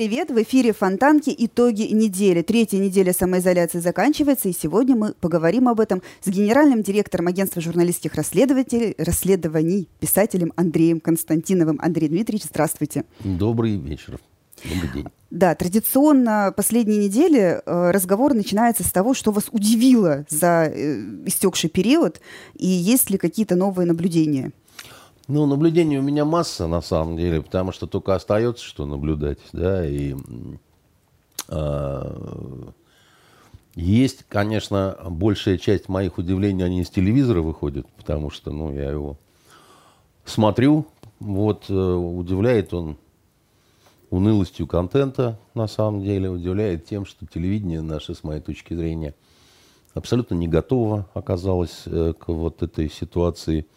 Привет! В эфире Фонтанки «Итоги недели». Третья неделя самоизоляции заканчивается, и сегодня мы поговорим об этом с генеральным директором агентства журналистских расследователей, расследований, писателем Андреем Константиновым. Андрей Дмитриевич, здравствуйте. Добрый вечер. Добрый день. Да, традиционно последние недели э, разговор начинается с того, что вас удивило за э, истекший период, и есть ли какие-то новые наблюдения? Ну, наблюдений у меня масса, на самом деле, потому что только остается, что наблюдать, да, и э, есть, конечно, большая часть моих удивлений, они из телевизора выходят, потому что, ну, я его смотрю, вот, э, удивляет он унылостью контента, на самом деле, удивляет тем, что телевидение наше, с моей точки зрения, абсолютно не готово оказалось э, к вот этой ситуации –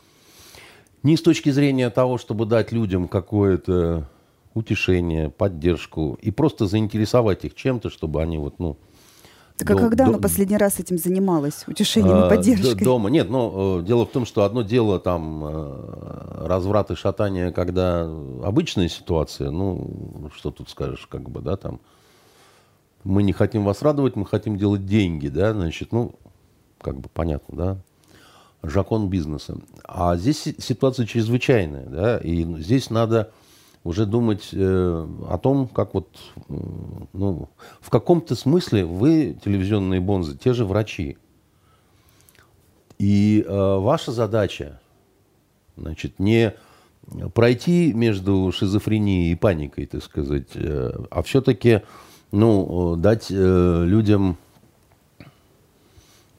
не с точки зрения того, чтобы дать людям какое-то утешение, поддержку и просто заинтересовать их чем-то, чтобы они вот, ну... Так а когда до, она последний раз этим занималась, утешением и а, поддержкой? Дома. Нет, но э, дело в том, что одно дело там э, разврат и шатание, когда обычная ситуация, ну, что тут скажешь, как бы, да, там, мы не хотим вас радовать, мы хотим делать деньги, да, значит, ну, как бы понятно, да, жакон бизнеса. А здесь ситуация чрезвычайная, да, и здесь надо уже думать э, о том, как вот, ну, в каком-то смысле вы, телевизионные бонзы, те же врачи. И э, ваша задача, значит, не пройти между шизофренией и паникой, так сказать, э, а все-таки, ну, дать э, людям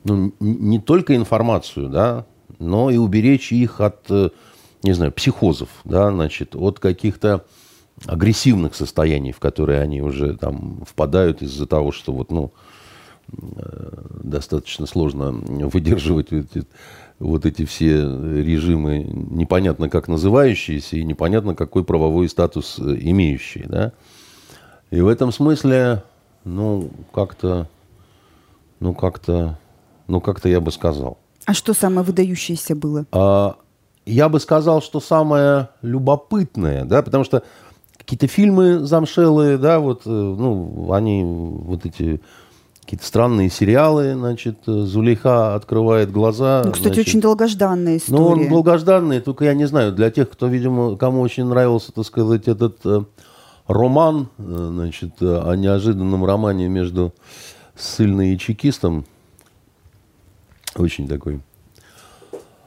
ну, не только информацию, да, но и уберечь их от, э, не знаю, психозов, да, значит, от каких-то агрессивных состояний, в которые они уже там впадают из-за того, что вот, ну, э, достаточно сложно выдерживать эти, вот эти все режимы, непонятно как называющиеся и непонятно какой правовой статус э, имеющие, да. И в этом смысле, ну, как-то, ну, как-то ну, как-то я бы сказал. А что самое выдающееся было? А, я бы сказал, что самое любопытное, да, потому что какие-то фильмы замшелые, да, вот, э, ну, они, вот эти какие-то странные сериалы, значит, Зулейха открывает глаза. Ну, кстати, значит, очень долгожданная история. Ну, он долгожданный, только я не знаю, для тех, кто, видимо, кому очень нравился, так сказать, этот э, роман, э, значит, о неожиданном романе между ссыльной и чекистом, очень такой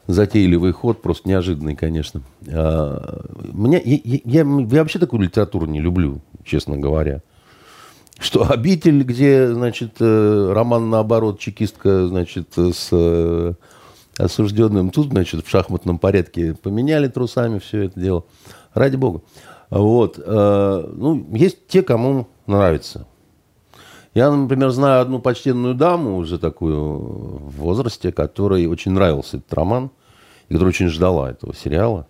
затейливый ход, просто неожиданный, конечно. А, мне, я, я, я вообще такую литературу не люблю, честно говоря. Что «Обитель», где, значит, э, роман наоборот, чекистка, значит, с э, осужденным. Тут, значит, в шахматном порядке поменяли трусами все это дело. Ради бога. Вот. Э, ну, есть те, кому нравится. Я, например, знаю одну почтенную даму, уже такую в возрасте, которой очень нравился этот роман, и которая очень ждала этого сериала,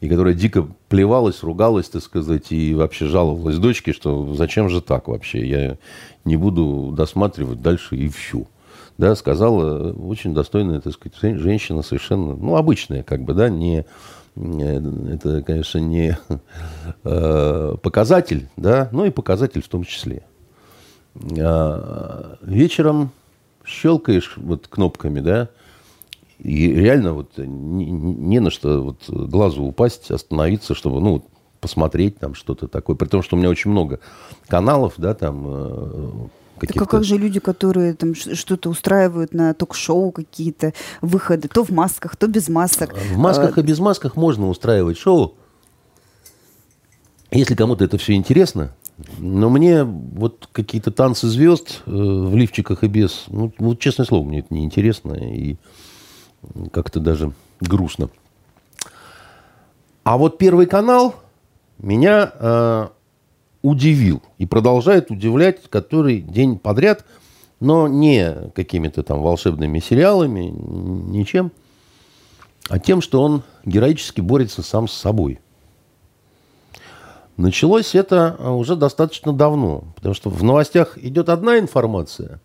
и которая дико плевалась, ругалась, так сказать, и вообще жаловалась дочке, что зачем же так вообще, я не буду досматривать дальше и все. Да, сказала очень достойная, так сказать, женщина совершенно, ну, обычная, как бы, да, не, это, конечно, не э, показатель, да, но и показатель в том числе. А, вечером щелкаешь вот кнопками, да, и реально вот не, не на что вот глазу упасть, остановиться, чтобы, ну, посмотреть там что-то такое. При том, что у меня очень много каналов, да, там э, так а как же люди, которые там что-то устраивают на ток-шоу, какие-то выходы, то в масках, то без масок? В масках а... и без масках можно устраивать шоу. Если кому-то это все интересно, но мне вот какие-то танцы звезд э, в лифчиках и без, ну, вот честное слово, мне это не интересно и как-то даже грустно. А вот Первый канал меня э, удивил и продолжает удивлять который день подряд, но не какими-то там волшебными сериалами, ничем, а тем, что он героически борется сам с собой – Началось это а, уже достаточно давно, потому что в новостях идет одна информация,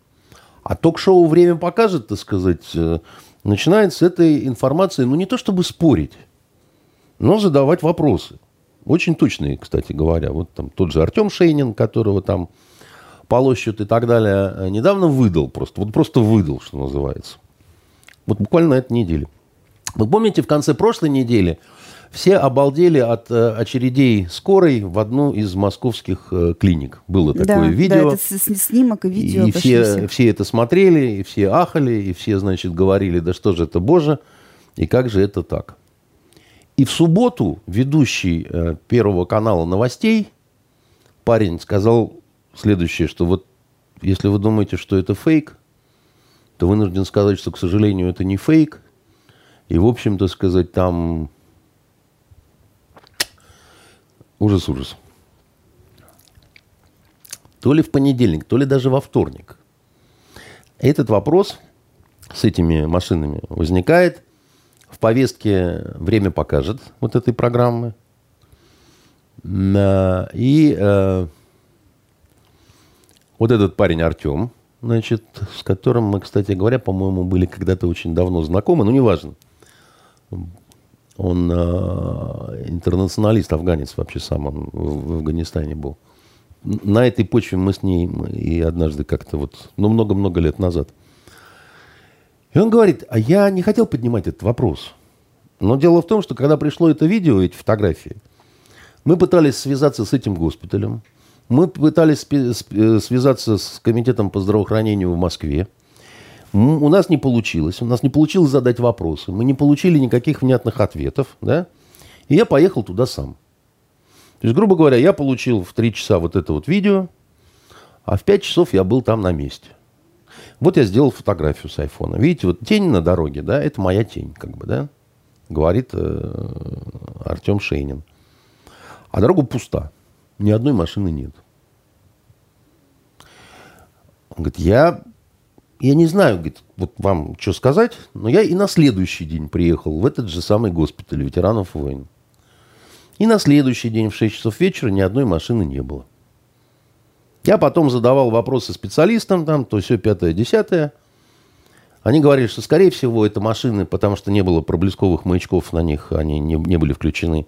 а ток-шоу «Время покажет», так сказать, э, начинает с этой информации, ну, не то чтобы спорить, но задавать вопросы. Очень точные, кстати говоря. Вот там тот же Артем Шейнин, которого там полощут и так далее, э, недавно выдал просто. Вот просто выдал, что называется. Вот буквально на этой неделе. Вы помните, в конце прошлой недели все обалдели от э, очередей скорой в одну из московских э, клиник. Было такое да, видео. Да, это снимок и видео. И все, все это смотрели, и все ахали, и все, значит, говорили, да что же это, Боже, и как же это так. И в субботу ведущий э, Первого канала новостей, парень сказал следующее, что вот если вы думаете, что это фейк, то вынужден сказать, что, к сожалению, это не фейк. И, в общем-то, сказать, там ужас-ужас. То ли в понедельник, то ли даже во вторник. Этот вопрос с этими машинами возникает – в повестке время покажет вот этой программы. И э, вот этот парень Артем, значит, с которым мы, кстати говоря, по-моему, были когда-то очень давно знакомы, но неважно. Он э, интернационалист, афганец вообще сам, он в, в Афганистане был. На этой почве мы с ней и однажды как-то вот, ну, много-много лет назад – и он говорит, а я не хотел поднимать этот вопрос. Но дело в том, что когда пришло это видео, эти фотографии, мы пытались связаться с этим госпиталем, мы пытались связаться с комитетом по здравоохранению в Москве. У нас не получилось. У нас не получилось задать вопросы. Мы не получили никаких внятных ответов. Да? И я поехал туда сам. То есть, грубо говоря, я получил в 3 часа вот это вот видео, а в 5 часов я был там на месте. Вот я сделал фотографию с айфона. Видите, вот тень на дороге, да, это моя тень, как бы, да, говорит э, Артем Шейнин. А дорога пуста. Ни одной машины нет. Он говорит, я, я не знаю, говорит, вот вам что сказать, но я и на следующий день приехал в этот же самый госпиталь ветеранов войн. И на следующий день в 6 часов вечера ни одной машины не было. Я потом задавал вопросы специалистам, там, то все пятое, десятое. Они говорили, что, скорее всего, это машины, потому что не было проблесковых маячков на них, они не, не были включены.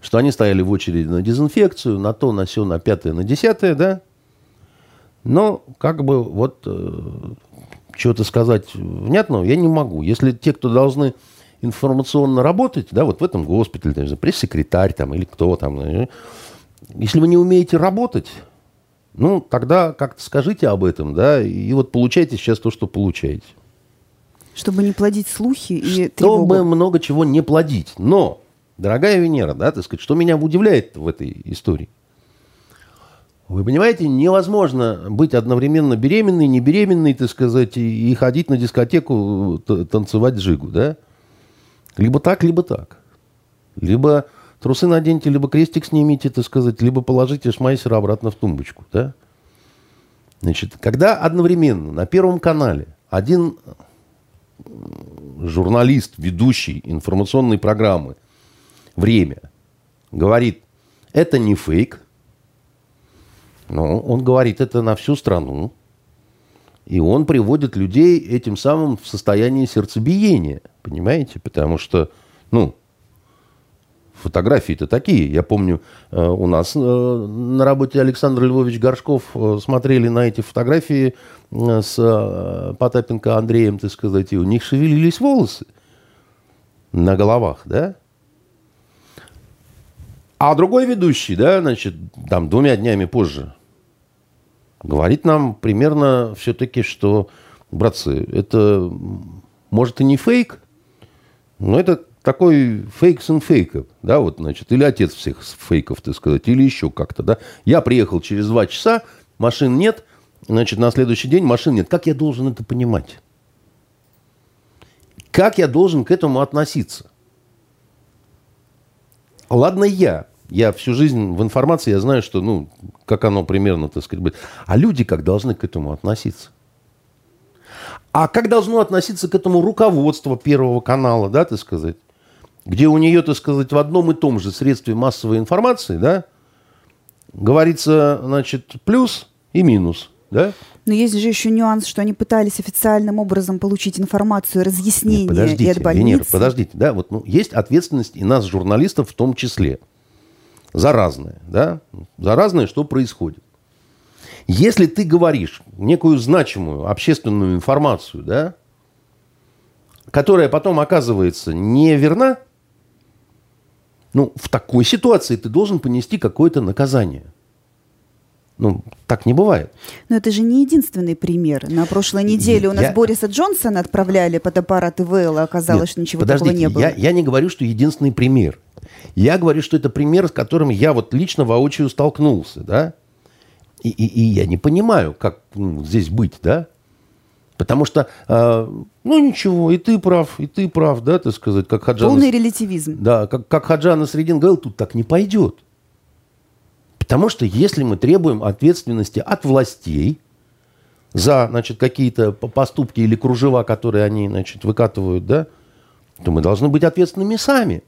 Что они стояли в очереди на дезинфекцию, на то, на все, на пятое, на десятое, да. Но, как бы, вот, э, что-то сказать внятного я не могу. Если те, кто должны информационно работать, да, вот в этом госпитале, пресс-секретарь там или кто там, э, если вы не умеете работать, ну, тогда как-то скажите об этом, да, и вот получайте сейчас то, что получаете. Чтобы не плодить слухи и Чтобы тревогу. много чего не плодить. Но, дорогая Венера, да, так сказать, что меня удивляет в этой истории? Вы понимаете, невозможно быть одновременно беременной, не беременной, так сказать, и ходить на дискотеку, танцевать джигу, да? Либо так, либо так. Либо Трусы наденьте, либо крестик снимите, так сказать, либо положите шмайсера обратно в тумбочку. Да? Значит, когда одновременно на Первом канале один журналист, ведущий информационной программы «Время» говорит, это не фейк, но он говорит это на всю страну, и он приводит людей этим самым в состояние сердцебиения, понимаете? Потому что, ну, фотографии-то такие. Я помню, э, у нас э, на работе Александр Львович Горшков э, смотрели на эти фотографии с Потапенко Андреем, так сказать, и у них шевелились волосы на головах, да? А другой ведущий, да, значит, там двумя днями позже, говорит нам примерно все-таки, что, братцы, это может и не фейк, но это такой фейк сын фейков, да, вот, значит, или отец всех фейков, так сказать, или еще как-то, да. Я приехал через два часа, машин нет, значит, на следующий день машин нет. Как я должен это понимать? Как я должен к этому относиться? Ладно я, я всю жизнь в информации, я знаю, что, ну, как оно примерно, так сказать, будет. А люди как должны к этому относиться? А как должно относиться к этому руководство Первого канала, да, так сказать? где у нее, так сказать, в одном и том же средстве массовой информации, да, говорится, значит, плюс и минус, да? Но есть же еще нюанс, что они пытались официальным образом получить информацию, разъяснение Нет, подождите, и от больницы. Венера, подождите, да, вот ну, есть ответственность и нас, журналистов, в том числе. Заразное, да, заразное, что происходит. Если ты говоришь некую значимую общественную информацию, да, которая потом оказывается неверна, ну, в такой ситуации ты должен понести какое-то наказание. Ну, так не бывает. Но это же не единственный пример. На прошлой неделе у нас я... Бориса Джонсона отправляли под аппарат ИВЛ, а оказалось, Нет, что ничего такого не было. Я, я не говорю, что единственный пример. Я говорю, что это пример, с которым я вот лично воочию столкнулся, да? И, и, и я не понимаю, как ну, здесь быть, да? Потому что, э, ну ничего, и ты прав, и ты прав, да, так сказать, как Хаджан... Полный релятивизм. Да, как, как Хаджан Средин говорил, тут так не пойдет. Потому что если мы требуем ответственности от властей за, значит, какие-то поступки или кружева, которые они, значит, выкатывают, да, то мы должны быть ответственными сами.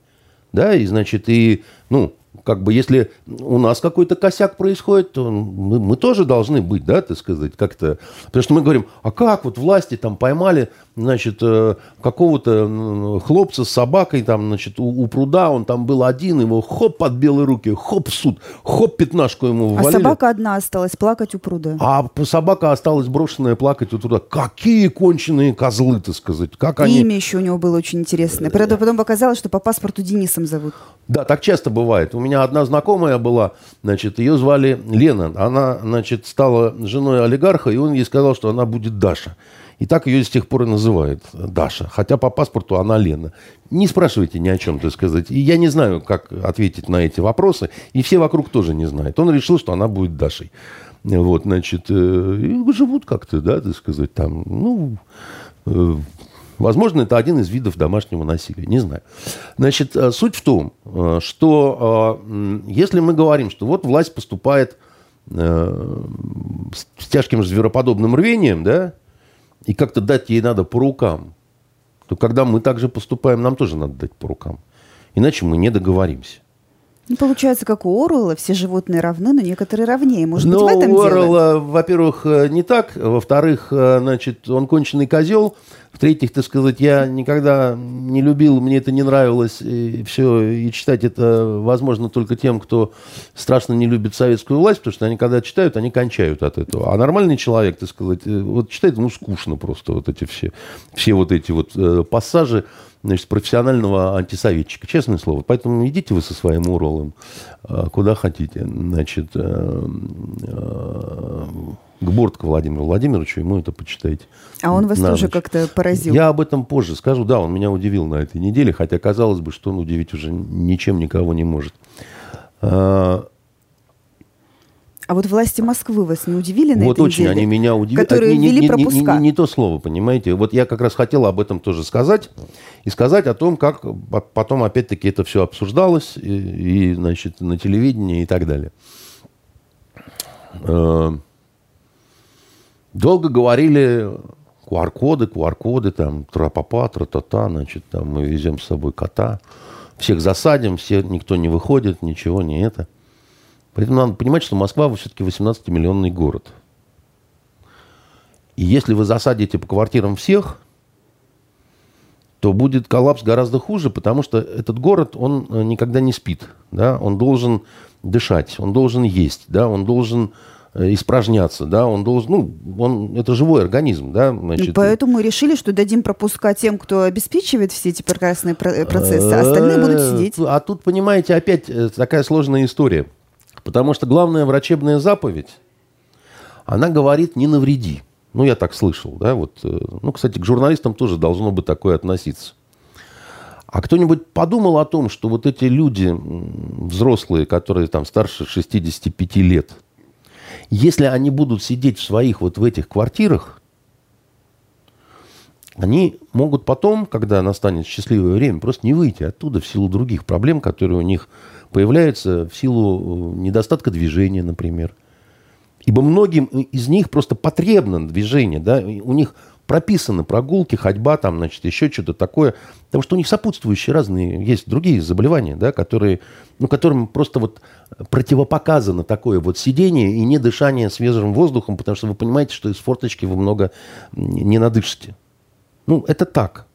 Да, и, значит, и, ну, как бы если у нас какой-то косяк происходит, то мы, мы тоже должны быть, да, так сказать, как-то. Потому что мы говорим, а как вот власти там поймали, значит, э, какого-то хлопца с собакой там, значит, у, у пруда, он там был один, его хоп под белые руки, хоп в суд, хоп пятнашку ему ввалили. А собака одна осталась плакать у пруда. А собака осталась брошенная плакать у пруда. Какие конченые козлы, так сказать. Как И они... имя еще у него было очень интересное. Правда, потом показалось, что по паспорту Денисом зовут. Да, так часто бывает. У меня одна знакомая была, значит, ее звали Лена. Она, значит, стала женой олигарха, и он ей сказал, что она будет Даша. И так ее с тех пор и называют Даша. Хотя по паспорту она Лена. Не спрашивайте ни о чем, так сказать. И я не знаю, как ответить на эти вопросы. И все вокруг тоже не знают. Он решил, что она будет Дашей. Вот, значит, э, и живут как-то, да, так сказать, там, ну, э, Возможно, это один из видов домашнего насилия, не знаю. Значит, э, суть в том, э, что э, если мы говорим, что вот власть поступает с тяжким звероподобным рвением, да, и как-то дать ей надо по рукам, то когда мы также поступаем, нам тоже надо дать по рукам. Иначе мы не договоримся. Ну, получается, как у Орла, все животные равны, но некоторые равнее. Может но быть, в этом у Орла, во-первых, не так. Во-вторых, значит, он конченый козел. В-третьих, так сказать, я никогда не любил, мне это не нравилось, и все, и читать это возможно только тем, кто страшно не любит советскую власть, потому что они когда читают, они кончают от этого. А нормальный человек, так сказать, э, вот читает, ну, скучно просто вот эти все, все вот эти вот э, пассажи, значит, профессионального антисоветчика. Честное слово. Поэтому идите вы со своим уролом э, куда хотите. Значит, э, э, к Бортко Владимиру Владимировичу, ему это почитайте. А он вас тоже как-то поразил? Я об этом позже скажу. Да, он меня удивил на этой неделе, хотя казалось бы, что он удивить уже ничем никого не может. А, а вот власти Москвы вас не удивили на вот этой очень неделе? они меня удивили. Которые не, ввели пропуска. Не, не, не, не то слово, понимаете. Вот я как раз хотел об этом тоже сказать. И сказать о том, как потом опять-таки это все обсуждалось. И, и значит, на телевидении и так далее. Долго говорили QR-коды, QR-коды, там, тра-папа, тра-та-та, значит, там, мы везем с собой кота, всех засадим, все, никто не выходит, ничего, не это. Поэтому надо понимать, что Москва все-таки 18-миллионный город. И если вы засадите по квартирам всех, то будет коллапс гораздо хуже, потому что этот город, он э, никогда не спит. Да? Он должен дышать, он должен есть, да? он должен испражняться, да, он должен, ну, он, это живой организм, да, значит. Поэтому мы решили, что дадим пропуска тем, кто обеспечивает все эти прекрасные э, процессы, а остальные будут э, сидеть. А тут, понимаете, опять такая сложная история, потому что главная врачебная заповедь, она говорит «не навреди». Ну, я так слышал, да, вот. Ну, кстати, к журналистам тоже должно быть такое относиться. А кто-нибудь подумал о том, что вот эти люди взрослые, которые там старше 65 лет – если они будут сидеть в своих вот в этих квартирах, они могут потом, когда настанет счастливое время, просто не выйти оттуда в силу других проблем, которые у них появляются в силу э, недостатка движения, например. Ибо многим из них просто потребно движение. Да? У них прописаны прогулки, ходьба, там, значит, еще что-то такое. Потому что у них сопутствующие разные, есть другие заболевания, да, которые, ну, которым просто вот противопоказано такое вот сидение и не дышание свежим воздухом, потому что вы понимаете, что из форточки вы много не надышите. Ну, это так.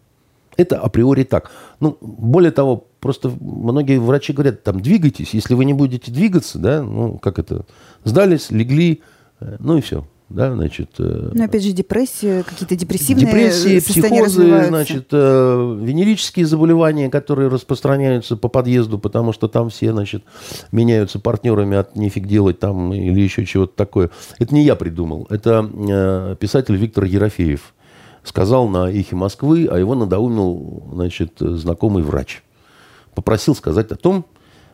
Это априори так. Ну, более того, просто многие врачи говорят, там, двигайтесь. Если вы не будете двигаться, да, ну, как это, сдались, легли, э, ну и все. Да, значит, э, Но опять же депрессия, какие-то депрессивные депрессии, психозы, значит, э, венерические заболевания, которые распространяются по подъезду, потому что там все, значит, меняются партнерами от нефиг делать там или еще чего-то такое. Это не я придумал, это писатель Виктор Ерофеев сказал на «Эхе Москвы», а его надоумил значит, знакомый врач. Попросил сказать о том,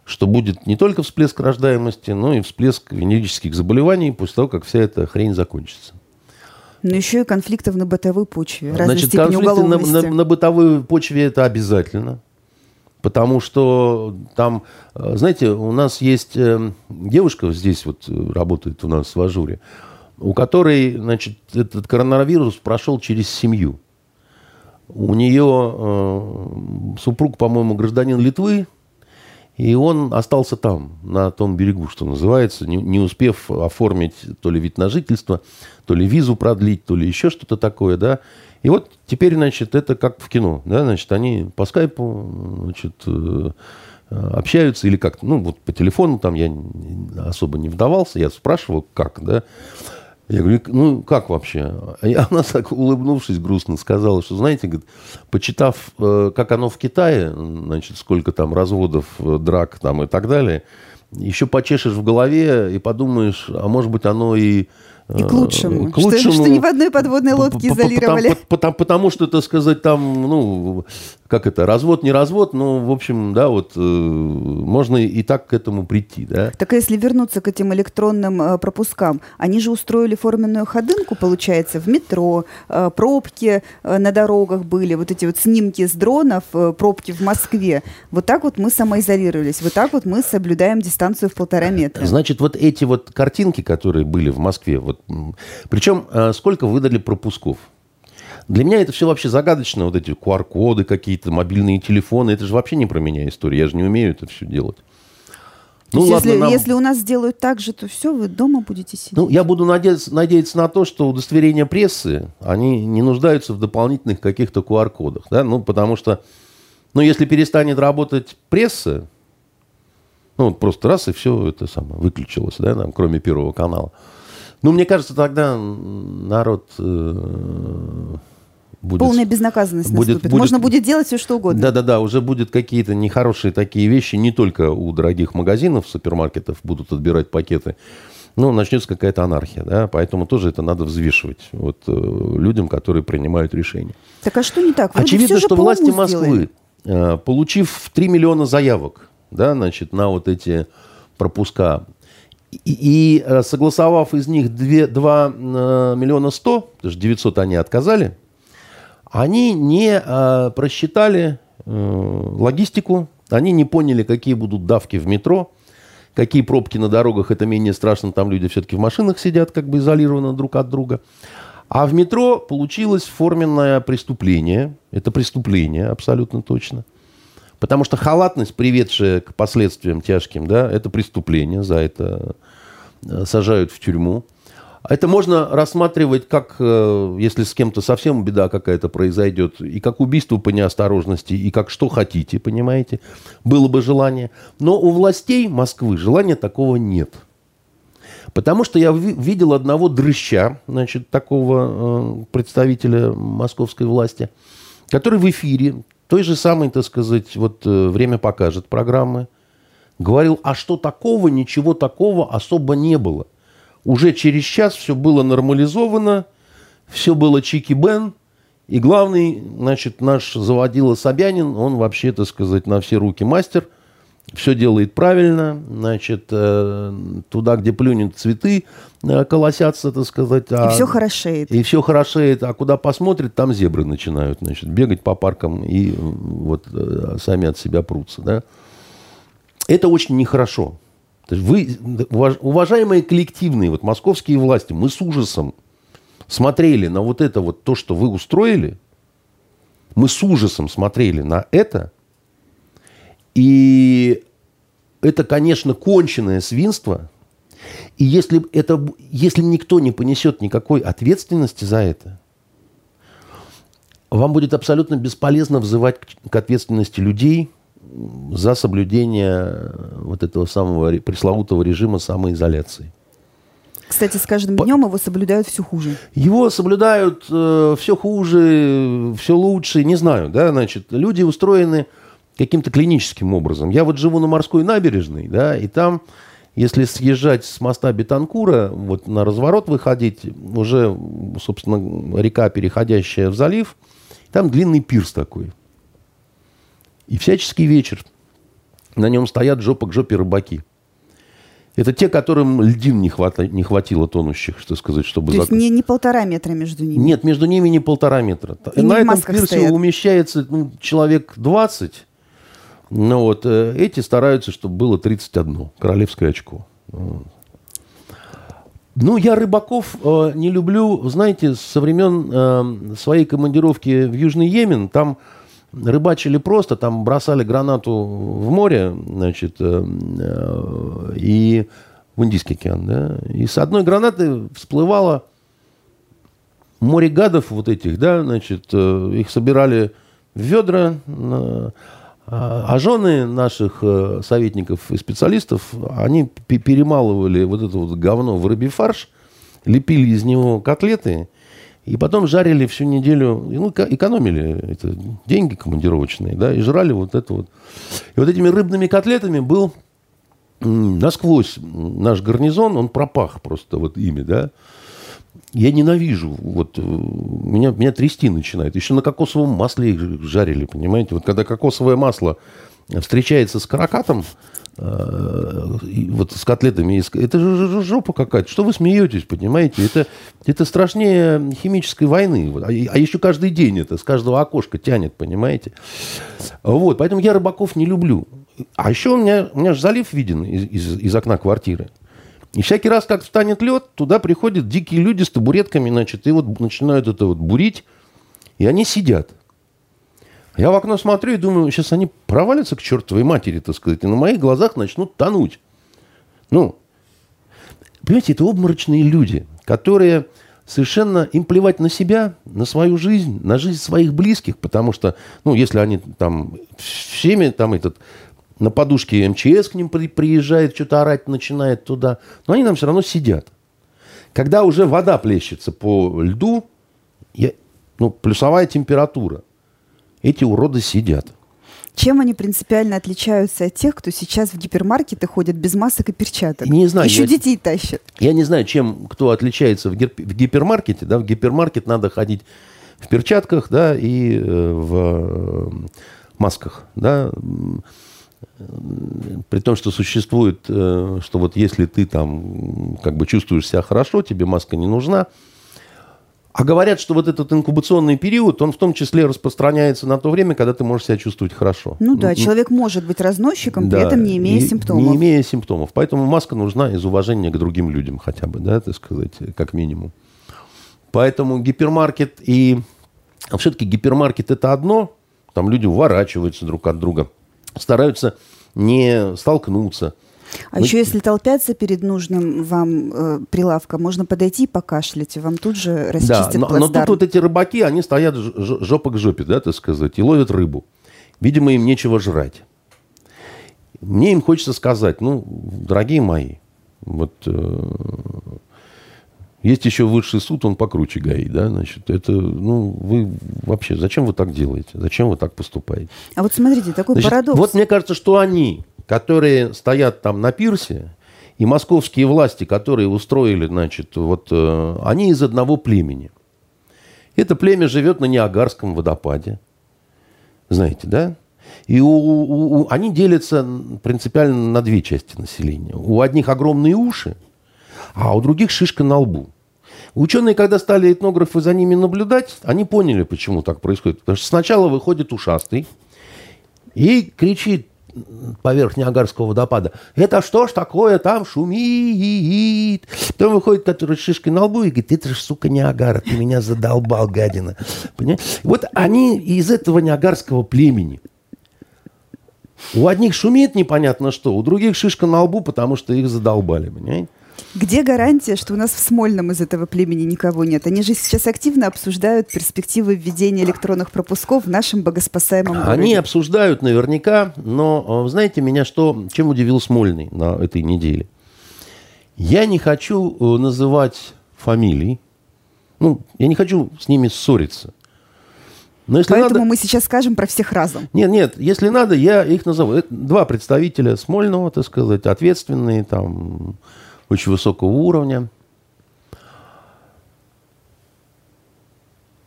что будет не только всплеск рождаемости, но и всплеск венерических заболеваний после того, как вся эта хрень закончится. Но еще и конфликтов на бытовой почве. Значит, конфликты на, на, на бытовой почве это обязательно. Потому что там, э, знаете, у нас есть э, девушка здесь вот э, работает у нас в Ажуре у которой, значит, этот коронавирус прошел через семью. У нее э, супруг, по-моему, гражданин Литвы, и он остался там, на том берегу, что называется, не, не успев оформить то ли вид на жительство, то ли визу продлить, то ли еще что-то такое, да. И вот теперь, значит, это как в кино, да, значит, они по скайпу, значит, э, общаются или как, ну, вот по телефону там я особо не вдавался, я спрашивал, как, да. Я говорю, ну как вообще? И она так, улыбнувшись грустно, сказала, что, знаете, говорит, почитав, э, как оно в Китае, значит, сколько там разводов, э, драк там и так далее, еще почешешь в голове и подумаешь, а может быть оно и и к лучшему. К лучшему. Что, что ни в одной подводной лодке изолировали. Потому, потому, потому что, так сказать, там, ну, как это, развод, не развод, но, в общем, да, вот э, можно и так к этому прийти, да. Так а если вернуться к этим электронным э, пропускам, они же устроили форменную ходынку, получается, в метро, э, пробки э, на дорогах были, вот эти вот снимки с дронов, э, пробки в Москве. Вот так вот мы самоизолировались, вот так вот мы соблюдаем дистанцию в полтора метра. Значит, вот эти вот картинки, которые были в Москве, вот причем э, сколько выдали пропусков? Для меня это все вообще загадочно, вот эти QR-коды какие-то, мобильные телефоны. Это же вообще не про меня история, я же не умею это все делать. Ну, ладно, если, нам... если у нас сделают так же, то все, вы дома будете сидеть. Ну, я буду надеяться, надеяться на то, что удостоверения прессы, они не нуждаются в дополнительных каких-то QR-кодах. Да? Ну, потому что, ну, если перестанет работать пресса, ну, просто раз и все это самое выключилось, да, там, кроме Первого канала. Ну, мне кажется, тогда народ э, будет... Полная безнаказанность будет, наступит. Будет, Можно будет делать все, что угодно. Да-да-да, уже будут какие-то нехорошие такие вещи. Не только у дорогих магазинов, супермаркетов будут отбирать пакеты. Ну, начнется какая-то анархия, да, поэтому тоже это надо взвешивать вот, э, людям, которые принимают решения. Так а что не так? Вроде Очевидно, что власти Москвы, э, получив 3 миллиона заявок, да, значит, на вот эти пропуска, и, э, согласовав из них 2, 2 э, миллиона 100, потому что 900 они отказали, они не э, просчитали логистику, они не поняли, какие будут давки в метро, какие пробки на дорогах, это менее страшно, там люди все-таки в машинах сидят, как бы изолированно друг от друга. А в метро получилось форменное преступление. Это преступление, абсолютно точно. Потому что халатность, приведшая к последствиям тяжким, да, это преступление, за это э, сажают в тюрьму. Это можно рассматривать как, э, если с кем-то совсем беда какая-то произойдет, и как убийство по неосторожности, и как что хотите, понимаете, было бы желание. Но у властей Москвы желания такого нет. Потому что я видел одного дрыща, значит, такого э, представителя московской власти, который в эфире той же самой, так сказать, вот э, «Время покажет» программы, говорил, а что такого, ничего такого особо не было. Уже через час все было нормализовано, все было чики-бен, и главный, значит, наш заводила Собянин, он вообще, так сказать, на все руки мастер – все делает правильно, значит, э, туда, где плюнет цветы, э, колосятся, так сказать. А, и все хорошеет. И все хорошеет, а куда посмотрит, там зебры начинают, значит, бегать по паркам и вот э, сами от себя прутся, да. Это очень нехорошо. Вы, уважаемые коллективные, вот московские власти, мы с ужасом смотрели на вот это вот то, что вы устроили, мы с ужасом смотрели на это – и это, конечно, конченное свинство. И если, это, если никто не понесет никакой ответственности за это, вам будет абсолютно бесполезно взывать к ответственности людей за соблюдение вот этого самого пресловутого режима самоизоляции. Кстати, с каждым днем его соблюдают все хуже. Его соблюдают э, все хуже, все лучше, не знаю, да, значит, люди устроены каким-то клиническим образом. Я вот живу на морской набережной, да, и там, если съезжать с моста Бетанкура, вот на разворот выходить, уже, собственно, река, переходящая в залив, там длинный пирс такой. И всяческий вечер на нем стоят жопа к жопе рыбаки – это те, которым льдин не, хвата, не хватило тонущих, что сказать, чтобы... То есть не, не полтора метра между ними? Нет, между ними не полтора метра. И На этом пирсе стоят. умещается ну, человек 20. Но вот э, эти стараются, чтобы было 31. Королевское очко. Ну, я рыбаков э, не люблю. Знаете, со времен э, своей командировки в Южный Йемен, там рыбачили просто, там бросали гранату в море, значит, э, э, и в Индийский океан, да, и с одной гранаты всплывало море гадов вот этих, да, значит, э, их собирали в ведра, а жены наших советников и специалистов, они перемалывали вот это вот говно в рыбий фарш, лепили из него котлеты – и потом жарили всю неделю, ну, экономили это, деньги командировочные, да, и жрали вот это вот. И вот этими рыбными котлетами был насквозь наш гарнизон, он пропах просто вот ими, да. Я ненавижу, вот э, меня, меня трясти начинает. Еще на кокосовом масле их жарили, понимаете. Вот когда кокосовое масло встречается с каракатом, Э, вот с котлетами. Это же жопа какая-то. Что вы смеетесь, понимаете? Это, это страшнее химической войны. А, а еще каждый день это с каждого окошка тянет, понимаете? Вот, поэтому я рыбаков не люблю. А еще у меня, у меня же залив виден из, из, из окна квартиры. И всякий раз, как встанет лед, туда приходят дикие люди с табуретками, значит, и вот начинают это вот бурить, и они сидят. Я в окно смотрю и думаю, сейчас они провалятся к чертовой матери, так сказать, и на моих глазах начнут тонуть. Ну, понимаете, это обморочные люди, которые совершенно им плевать на себя, на свою жизнь, на жизнь своих близких, потому что, ну, если они там всеми там этот на подушке МЧС к ним при, приезжает, что-то орать начинает туда, но они там все равно сидят. Когда уже вода плещется по льду, я, ну, плюсовая температура – эти уроды сидят. Чем они принципиально отличаются от тех, кто сейчас в гипермаркеты ходит без масок и перчаток? Не знаю. Еще я, детей тащат. Я не знаю, чем кто отличается в, гип, в гипермаркете. Да, в гипермаркет надо ходить в перчатках да, и э, в э, масках. Да, при том, что существует, э, что вот если ты там как бы чувствуешь себя хорошо, тебе маска не нужна, а говорят, что вот этот инкубационный период, он в том числе распространяется на то время, когда ты можешь себя чувствовать хорошо. Ну да, человек может быть разносчиком, да, при этом не имея и, симптомов. Не имея симптомов. Поэтому маска нужна из уважения к другим людям хотя бы, да, так сказать, как минимум. Поэтому гипермаркет и... А все-таки гипермаркет это одно, там люди уворачиваются друг от друга, стараются не столкнуться – а Мы... еще если толпятся перед нужным вам э, прилавком, можно подойти и покашлять, и вам тут же расчистят да, но, но тут вот эти рыбаки, они стоят жопа к жопе, да, так сказать, и ловят рыбу. Видимо, им нечего жрать. Мне им хочется сказать, ну, дорогие мои, вот э, есть еще высший суд, он покруче ГАИ, да, значит, это, ну, вы вообще, зачем вы так делаете? Зачем вы так поступаете? А вот смотрите, такой значит, парадокс. Вот мне кажется, что они которые стоят там на пирсе, и московские власти, которые устроили, значит, вот э, они из одного племени. Это племя живет на Ниагарском водопаде. Знаете, да? И у, у, у, они делятся принципиально на две части населения. У одних огромные уши, а у других шишка на лбу. Ученые, когда стали этнографы за ними наблюдать, они поняли, почему так происходит. Потому что сначала выходит ушастый и кричит, поверх Ниагарского водопада. Это что ж такое там шумит? Потом выходит который с шишкой на лбу и говорит, это же, сука, Ниагара, ты меня задолбал, гадина. Понимаете? Вот они из этого Ниагарского племени. У одних шумит непонятно что, у других шишка на лбу, потому что их задолбали, понимаете? Где гарантия, что у нас в Смольном из этого племени никого нет? Они же сейчас активно обсуждают перспективы введения электронных пропусков в нашем богоспасаемом городе. Они обсуждают наверняка, но, знаете, меня что, чем удивил Смольный на этой неделе? Я не хочу э, называть фамилий, ну, я не хочу с ними ссориться. Но если Поэтому надо... мы сейчас скажем про всех разом. Нет, нет, если надо, я их назову. Это два представителя Смольного, так сказать, ответственные, там, очень высокого уровня.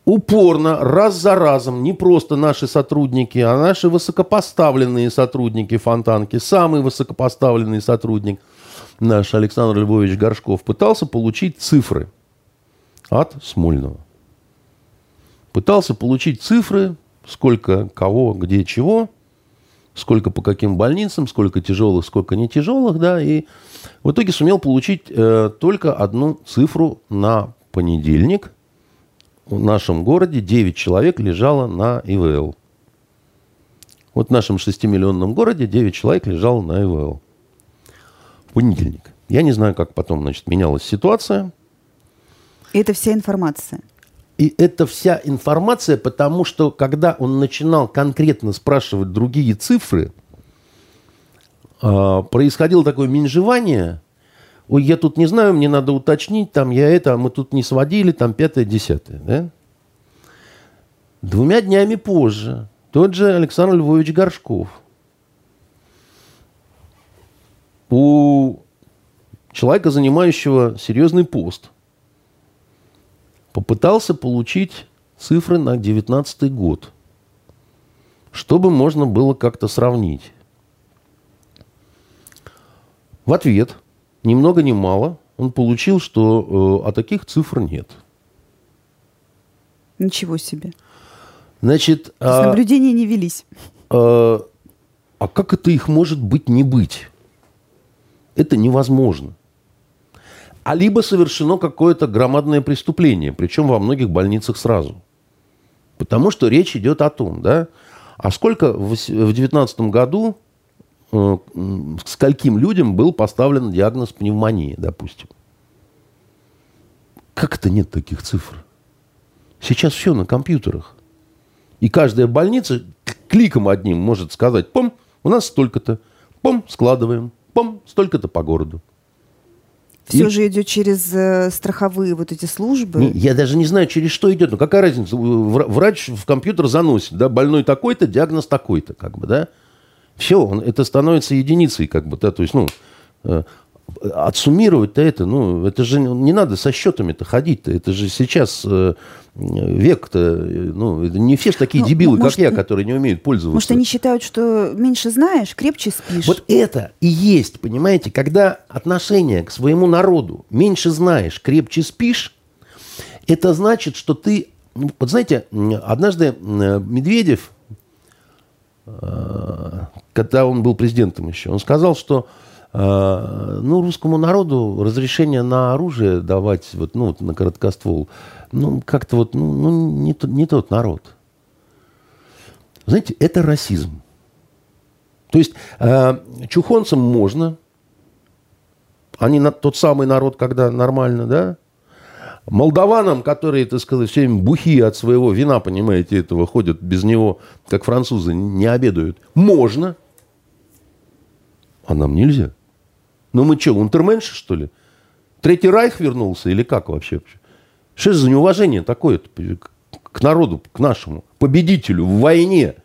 Упорно, раз за разом, не просто наши сотрудники, а наши высокопоставленные сотрудники Фонтанки, самый высокопоставленный сотрудник, наш Александр Львович Горшков, пытался получить цифры от Смольного. Пытался получить цифры, сколько кого, где чего, сколько по каким больницам, сколько тяжелых, сколько не тяжелых, да, и в итоге сумел получить э, только одну цифру на понедельник. В нашем городе 9 человек лежало на ИВЛ. Вот в нашем 6-миллионном городе 9 человек лежало на ИВЛ. В понедельник. Я не знаю, как потом, значит, менялась ситуация. И это вся информация. И это вся информация, потому что когда он начинал конкретно спрашивать другие цифры, а, происходило такое менжевание. Ой, я тут не знаю, мне надо уточнить, там я это, а мы тут не сводили, там пятое, десятое. Да? Двумя днями позже тот же Александр Львович Горшков у человека, занимающего серьезный пост – попытался получить цифры на 2019 год, чтобы можно было как-то сравнить. В ответ, ни много ни мало, он получил, что э, а таких цифр нет. Ничего себе. Значит, а, наблюдения не велись. А, а как это их может быть не быть? Это невозможно а либо совершено какое-то громадное преступление, причем во многих больницах сразу. Потому что речь идет о том, да, а сколько в 2019 году э, скольким людям был поставлен диагноз пневмонии, допустим. Как это нет таких цифр? Сейчас все на компьютерах. И каждая больница кликом одним может сказать, пом, у нас столько-то, пом, складываем, пом, столько-то по городу. Все и... же идет через э, страховые вот эти службы. Не, я даже не знаю, через что идет. Ну, какая разница? Врач в компьютер заносит, да, больной такой-то, диагноз такой-то, как бы, да. Все, он, это становится единицей, как бы, да, то есть, ну, э, отсуммировать-то это, ну, это же не надо со счетами-то ходить-то. Это же сейчас э, век-то, ну, не все же такие ну, дебилы, может, как я, которые не умеют пользоваться. Может, они считают, что меньше знаешь, крепче спишь. Вот это и есть, понимаете, когда отношение к своему народу меньше знаешь, крепче спишь, это значит, что ты... Ну, вот знаете, однажды Медведев, э, когда он был президентом еще, он сказал, что ну, русскому народу разрешение на оружие давать, вот, ну, вот на короткоствол, ну, как-то вот, ну, ну не, не тот народ. Знаете, это расизм. То есть э, чухонцам можно, они на, тот самый народ, когда нормально, да? Молдаванам, которые, так сказать, все время бухие от своего вина, понимаете, этого, ходят без него, как французы, не обедают, можно, а нам нельзя. Ну мы что, унтерменши, что ли? Третий Райх вернулся или как вообще? Что за неуважение такое к народу, к нашему, победителю в войне?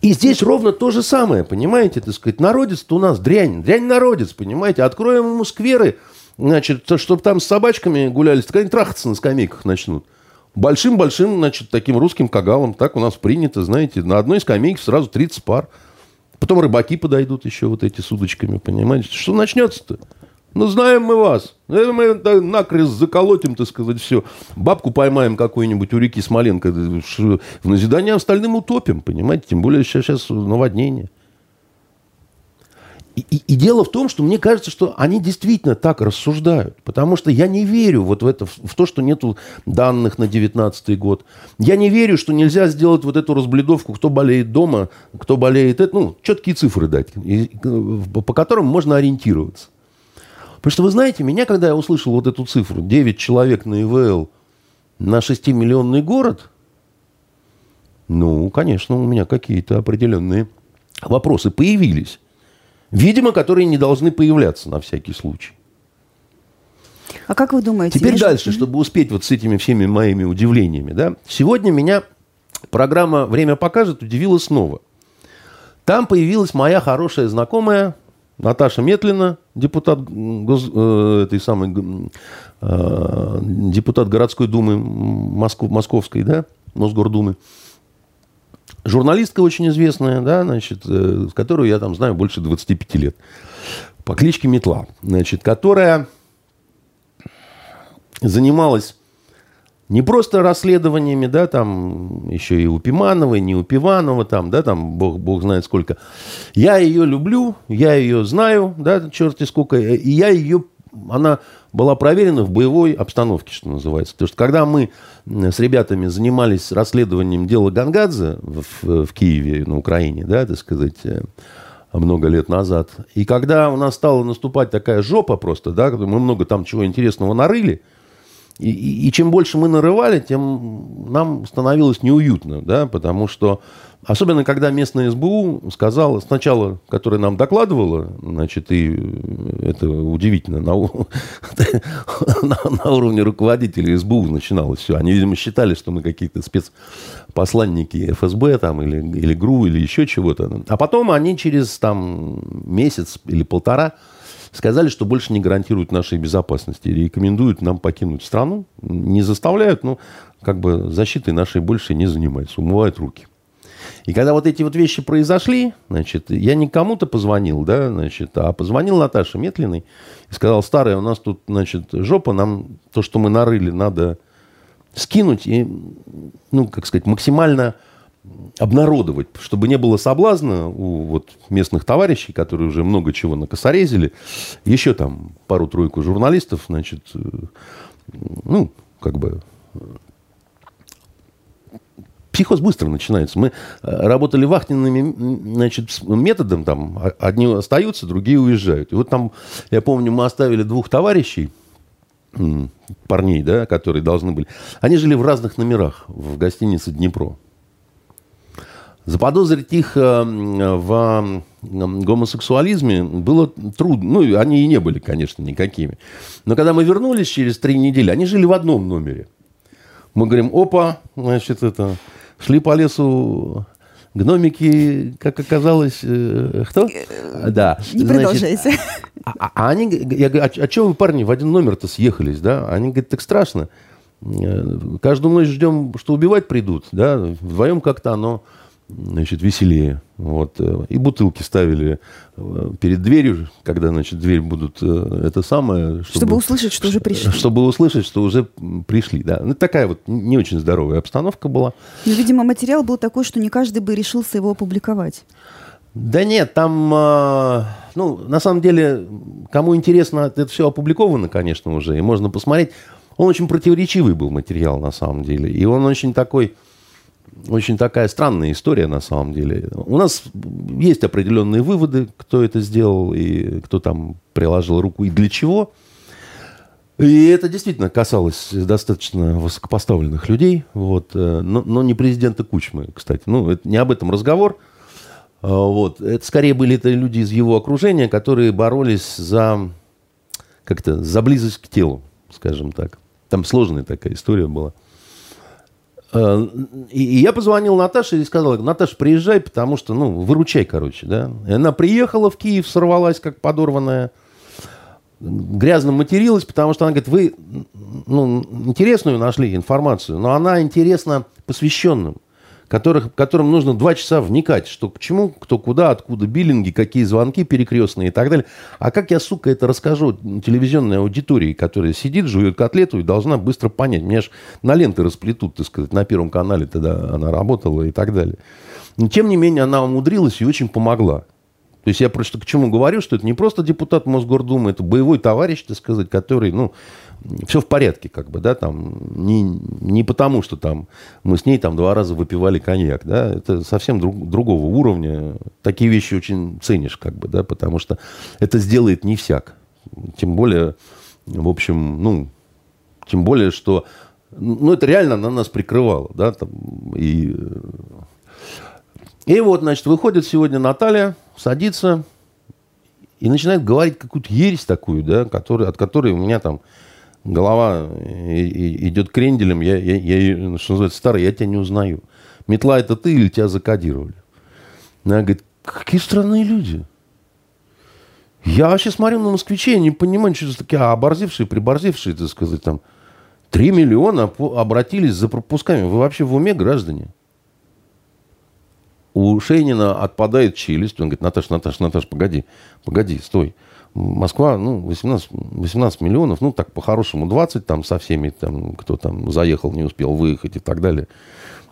И здесь ровно то же самое, понимаете, так сказать, народец-то у нас дрянь, дрянь народец, понимаете, откроем ему скверы, значит, чтобы там с собачками гуляли, так они трахаться на скамейках начнут. Большим-большим, значит, таким русским кагалом, так у нас принято, знаете, на одной скамейке сразу 30 пар. Потом рыбаки подойдут еще вот эти с удочками, понимаете? Что начнется-то? Ну, знаем мы вас. Э, мы накрест заколотим, так сказать, все. Бабку поймаем какую-нибудь у реки Смоленко. В назидание остальным утопим, понимаете? Тем более сейчас, сейчас наводнение. И, и, дело в том, что мне кажется, что они действительно так рассуждают. Потому что я не верю вот в это, в то, что нету данных на 19 год. Я не верю, что нельзя сделать вот эту разбледовку, кто болеет дома, кто болеет... Ну, четкие цифры дать, и, по которым можно ориентироваться. Потому что, вы знаете, меня, когда я услышал вот эту цифру, 9 человек на ИВЛ на 6-миллионный город, ну, конечно, у меня какие-то определенные вопросы появились. Видимо, которые не должны появляться на всякий случай. А как вы думаете? Теперь дальше, чтобы успеть вот с этими всеми моими удивлениями. Да? Сегодня меня программа «Время покажет» удивила снова. Там появилась моя хорошая знакомая Наташа Метлина, депутат, гос, э, этой самой, э, депутат городской думы Москв, Московской, да, Мосгордумы. Журналистка очень известная, да, значит, э, которую я там знаю больше 25 лет. По кличке Метла, значит, которая занималась не просто расследованиями, да, там еще и у Пиманова, и не у Пиванова, там, да, там бог, бог знает сколько. Я ее люблю, я ее знаю, да, черти сколько, и я ее, она была проверена в боевой обстановке, что называется. Потому что когда мы с ребятами занимались расследованием дела Гангадзе в, в Киеве, на Украине, да, так сказать, э, много лет назад, и когда у нас стала наступать такая жопа просто, да, мы много там чего интересного нарыли, и, и, и чем больше мы нарывали, тем нам становилось неуютно, да, потому что, особенно когда местная СБУ сказала, сначала, которая нам докладывала, значит, и это удивительно, на, на, на уровне руководителей СБУ начиналось все. Они, видимо, считали, что мы какие-то спецпосланники ФСБ там, или, или ГРУ, или еще чего-то. А потом они через там, месяц или полтора сказали, что больше не гарантируют нашей безопасности. Рекомендуют нам покинуть страну. Не заставляют, но как бы защитой нашей больше не занимаются. Умывают руки. И когда вот эти вот вещи произошли, значит, я не кому-то позвонил, да, значит, а позвонил Наташе Метлиной и сказал, старая, у нас тут, значит, жопа, нам то, что мы нарыли, надо скинуть и, ну, как сказать, максимально обнародовать, чтобы не было соблазна у вот местных товарищей, которые уже много чего накосорезили, еще там пару-тройку журналистов, значит, э, ну, как бы психоз быстро начинается. Мы э, работали вахтенными значит, методом, там, одни остаются, другие уезжают. И вот там, я помню, мы оставили двух товарищей, парней, да, которые должны были. Они жили в разных номерах в гостинице «Днепро». Заподозрить их э, в гомосексуализме было трудно. Ну, они и не были, конечно, никакими. Но когда мы вернулись через три недели, они жили в одном номере. Мы говорим, опа, значит, это... Шли по лесу гномики, как оказалось, э, кто? Э, да. Не продолжайте. А, а, а они, я говорю, а, а что вы, парни, в один номер-то съехались, да? Они говорят, так страшно. Каждую ночь ждем, что убивать придут, да? Вдвоем как-то оно значит, веселее. Вот. Э, и бутылки ставили э, перед дверью, когда, значит, дверь будут э, это самое... Чтобы, чтобы услышать, что уже пришли. Чтобы услышать, что уже пришли, да. Ну, такая вот не очень здоровая обстановка была. Ну, видимо, материал был такой, что не каждый бы решился его опубликовать. Да нет, там, ну, на самом деле, кому интересно, это все опубликовано, конечно, уже, и можно посмотреть. Он очень противоречивый был материал, на самом деле. И он очень такой очень такая странная история на самом деле. У нас есть определенные выводы, кто это сделал и кто там приложил руку и для чего. И это действительно касалось достаточно высокопоставленных людей, вот, э, но, но не президента Кучмы, кстати. Ну, это не об этом разговор. А, вот. Это скорее были это люди из его окружения, которые боролись за, как-то, за близость к телу, скажем так. Там сложная такая история была. Э, и я позвонил Наташе и сказал, Наташа, приезжай, потому что, ну, выручай, короче, да. И она приехала в Киев, сорвалась, как подорванная, грязно материлась, потому что она говорит, вы, ну, интересную нашли информацию, но она интересна посвященным которых, которым нужно два часа вникать, что к чему, кто куда, откуда биллинги, какие звонки перекрестные и так далее. А как я, сука, это расскажу телевизионной аудитории, которая сидит, жует котлету и должна быстро понять. Меня ж на ленты расплетут, так сказать, на Первом канале тогда она работала и так далее. Но, тем не менее, она умудрилась и очень помогла. То есть я просто к чему говорю, что это не просто депутат Мосгордумы, это боевой товарищ, так сказать, который, ну, все в порядке, как бы, да, там, не, не потому, что там мы с ней там два раза выпивали коньяк, да, это совсем друг, другого уровня. Такие вещи очень ценишь, как бы, да, потому что это сделает не всяк. Тем более, в общем, ну, тем более, что ну, это реально на нас прикрывало, да, там, и, и вот, значит, выходит сегодня Наталья, садится и начинает говорить какую-то ересь такую, да, который, от которой у меня там голова идет кренделем, я, я, я, что называется, старый, я тебя не узнаю. Метла это ты или тебя закодировали? Она говорит, какие странные люди. Я вообще смотрю на москвичей, не понимаю, что это такие оборзевшие, приборзевшие, так сказать, там. Три миллиона обратились за пропусками. Вы вообще в уме, граждане? У Шейнина отпадает челюсть. Он говорит, Наташа, Наташа, Наташа, погоди, погоди, стой. Москва, ну, 18, 18 миллионов, ну, так по-хорошему 20 там со всеми, там, кто там заехал, не успел выехать и так далее.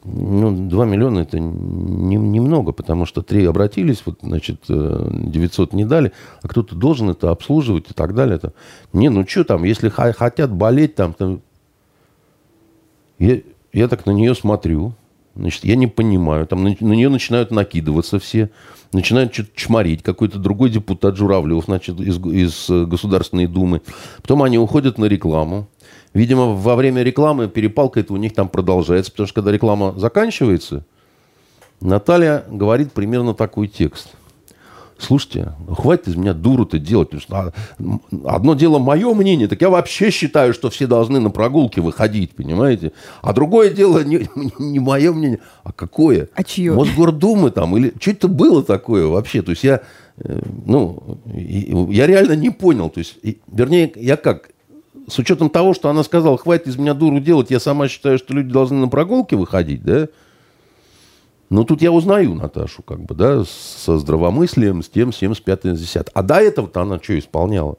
Ну, 2 миллиона это немного, не потому что 3 обратились, вот, значит, 900 э, не дали, а кто-то должен это обслуживать и так далее. Это. Не, ну что там, если хотят болеть там, там я, я так на нее смотрю, значит, я не понимаю, там на, на нее начинают накидываться все, начинают что-то чморить, какой-то другой депутат Журавлев, значит, из, из э, Государственной Думы. Потом они уходят на рекламу. Видимо, во время рекламы перепалка это у них там продолжается, потому что когда реклама заканчивается, Наталья говорит примерно такой текст – слушайте, хватит из меня дуру-то делать. А, одно дело мое мнение, так я вообще считаю, что все должны на прогулки выходить, понимаете? А другое дело не, не мое мнение, а какое? А чье? Мосгордумы там, или что это было такое вообще? То есть я, э, ну, я реально не понял. То есть, вернее, я как, с учетом того, что она сказала, хватит из меня дуру делать, я сама считаю, что люди должны на прогулки выходить, да? Ну, тут я узнаю Наташу, как бы, да, со здравомыслием, с тем, с тем, с пятым, с десятым. А до этого-то она что исполняла?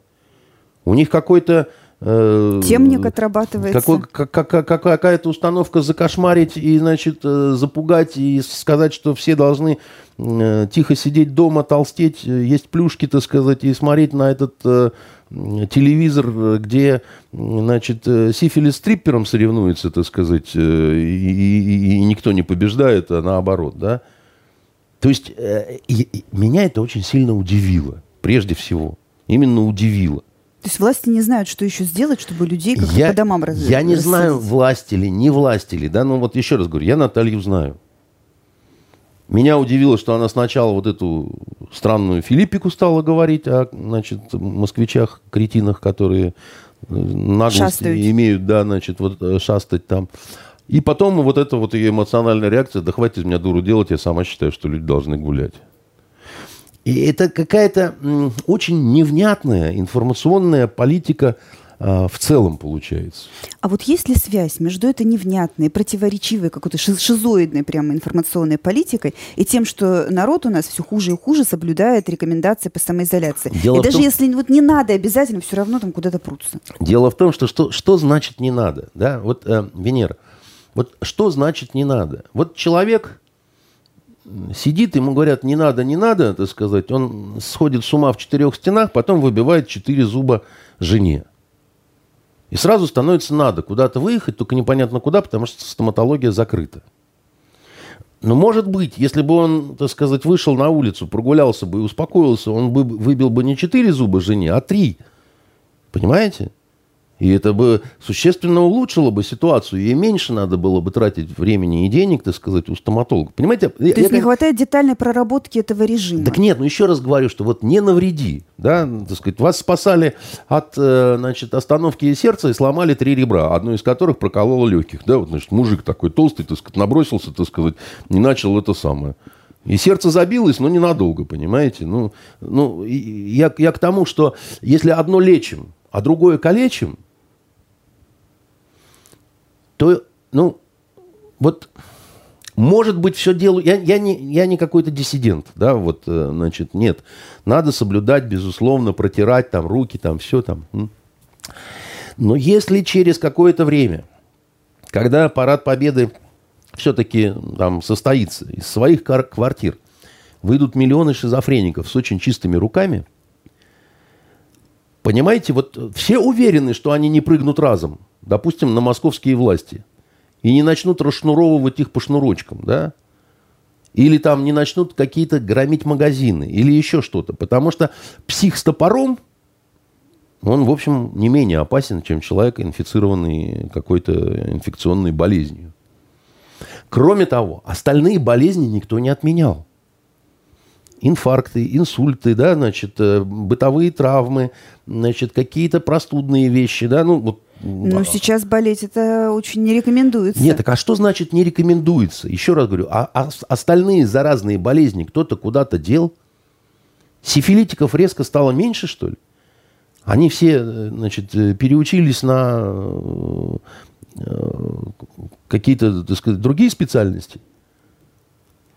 У них какой-то... Э, Темник отрабатывается. Какой, как, как, какая-то установка закошмарить и, значит, э, запугать и сказать, что все должны э, тихо сидеть дома, толстеть, э, есть плюшки, так сказать, и смотреть на этот... Э, телевизор, где, значит, э, сифилис триппером соревнуется, так сказать, э, и, и, и никто не побеждает, а наоборот, да. То есть э, и, меня это очень сильно удивило, прежде всего. Именно удивило. То есть власти не знают, что еще сделать, чтобы людей как я, по домам раз, Я не знаю, власти ли, не власти ли, да, но вот еще раз говорю, я Наталью знаю. Меня удивило, что она сначала вот эту странную Филиппику стала говорить о, значит, москвичах, кретинах, которые э, наглость Шастают. имеют, да, значит, вот э, шастать там. И потом вот эта вот ее эмоциональная реакция, да хватит из меня дуру делать, я сама считаю, что люди должны гулять. И это какая-то очень невнятная информационная политика в целом получается. А вот есть ли связь между этой невнятной, противоречивой, какой-то шизоидной прямо информационной политикой и тем, что народ у нас все хуже и хуже соблюдает рекомендации по самоизоляции? Дело и даже том... если вот не надо обязательно, все равно там куда-то прутся. Дело в том, что что, что значит не надо? Да? Вот, э, Венера, вот что значит не надо? Вот человек сидит, ему говорят, не надо, не надо, так сказать, он сходит с ума в четырех стенах, потом выбивает четыре зуба жене. И сразу становится надо куда-то выехать, только непонятно куда, потому что стоматология закрыта. Но может быть, если бы он, так сказать, вышел на улицу, прогулялся бы и успокоился, он бы выбил бы не четыре зуба жене, а три. Понимаете? И это бы существенно улучшило бы ситуацию. Ей меньше надо было бы тратить времени и денег, так сказать, у стоматолога. Понимаете? То я, есть я, не хватает детальной проработки этого режима. Так нет, ну еще раз говорю, что вот не навреди. Да, так сказать, вас спасали от э, значит, остановки сердца и сломали три ребра, одно из которых прокололо легких. Да, вот, значит, мужик такой толстый, так сказать, набросился, так сказать, не начал это самое. И сердце забилось, но ненадолго, понимаете? Ну, ну я, я к тому, что если одно лечим, а другое калечим, то, ну, вот, может быть, все делаю... Я, я, не, я не какой-то диссидент, да, вот, э, значит, нет. Надо соблюдать, безусловно, протирать там руки, там все там. Но если через какое-то время, когда парад Победы все-таки там состоится, из своих квартир выйдут миллионы шизофреников с очень чистыми руками, понимаете, вот все уверены, что они не прыгнут разом допустим, на московские власти и не начнут расшнуровывать их по шнурочкам, да, или там не начнут какие-то громить магазины, или еще что-то. Потому что псих с топором он, в общем, не менее опасен, чем человек, инфицированный какой-то инфекционной болезнью. Кроме того, остальные болезни никто не отменял. Инфаркты, инсульты, да, значит, э, бытовые травмы, значит, какие-то простудные вещи, да, ну, вот ну, сейчас болеть это очень не рекомендуется. Нет, так а что значит не рекомендуется? Еще раз говорю, а, а остальные заразные болезни кто-то куда-то дел? Сифилитиков резко стало меньше, что ли? Они все, э, значит, э, переучились на э, какие-то, так сказать, другие специальности.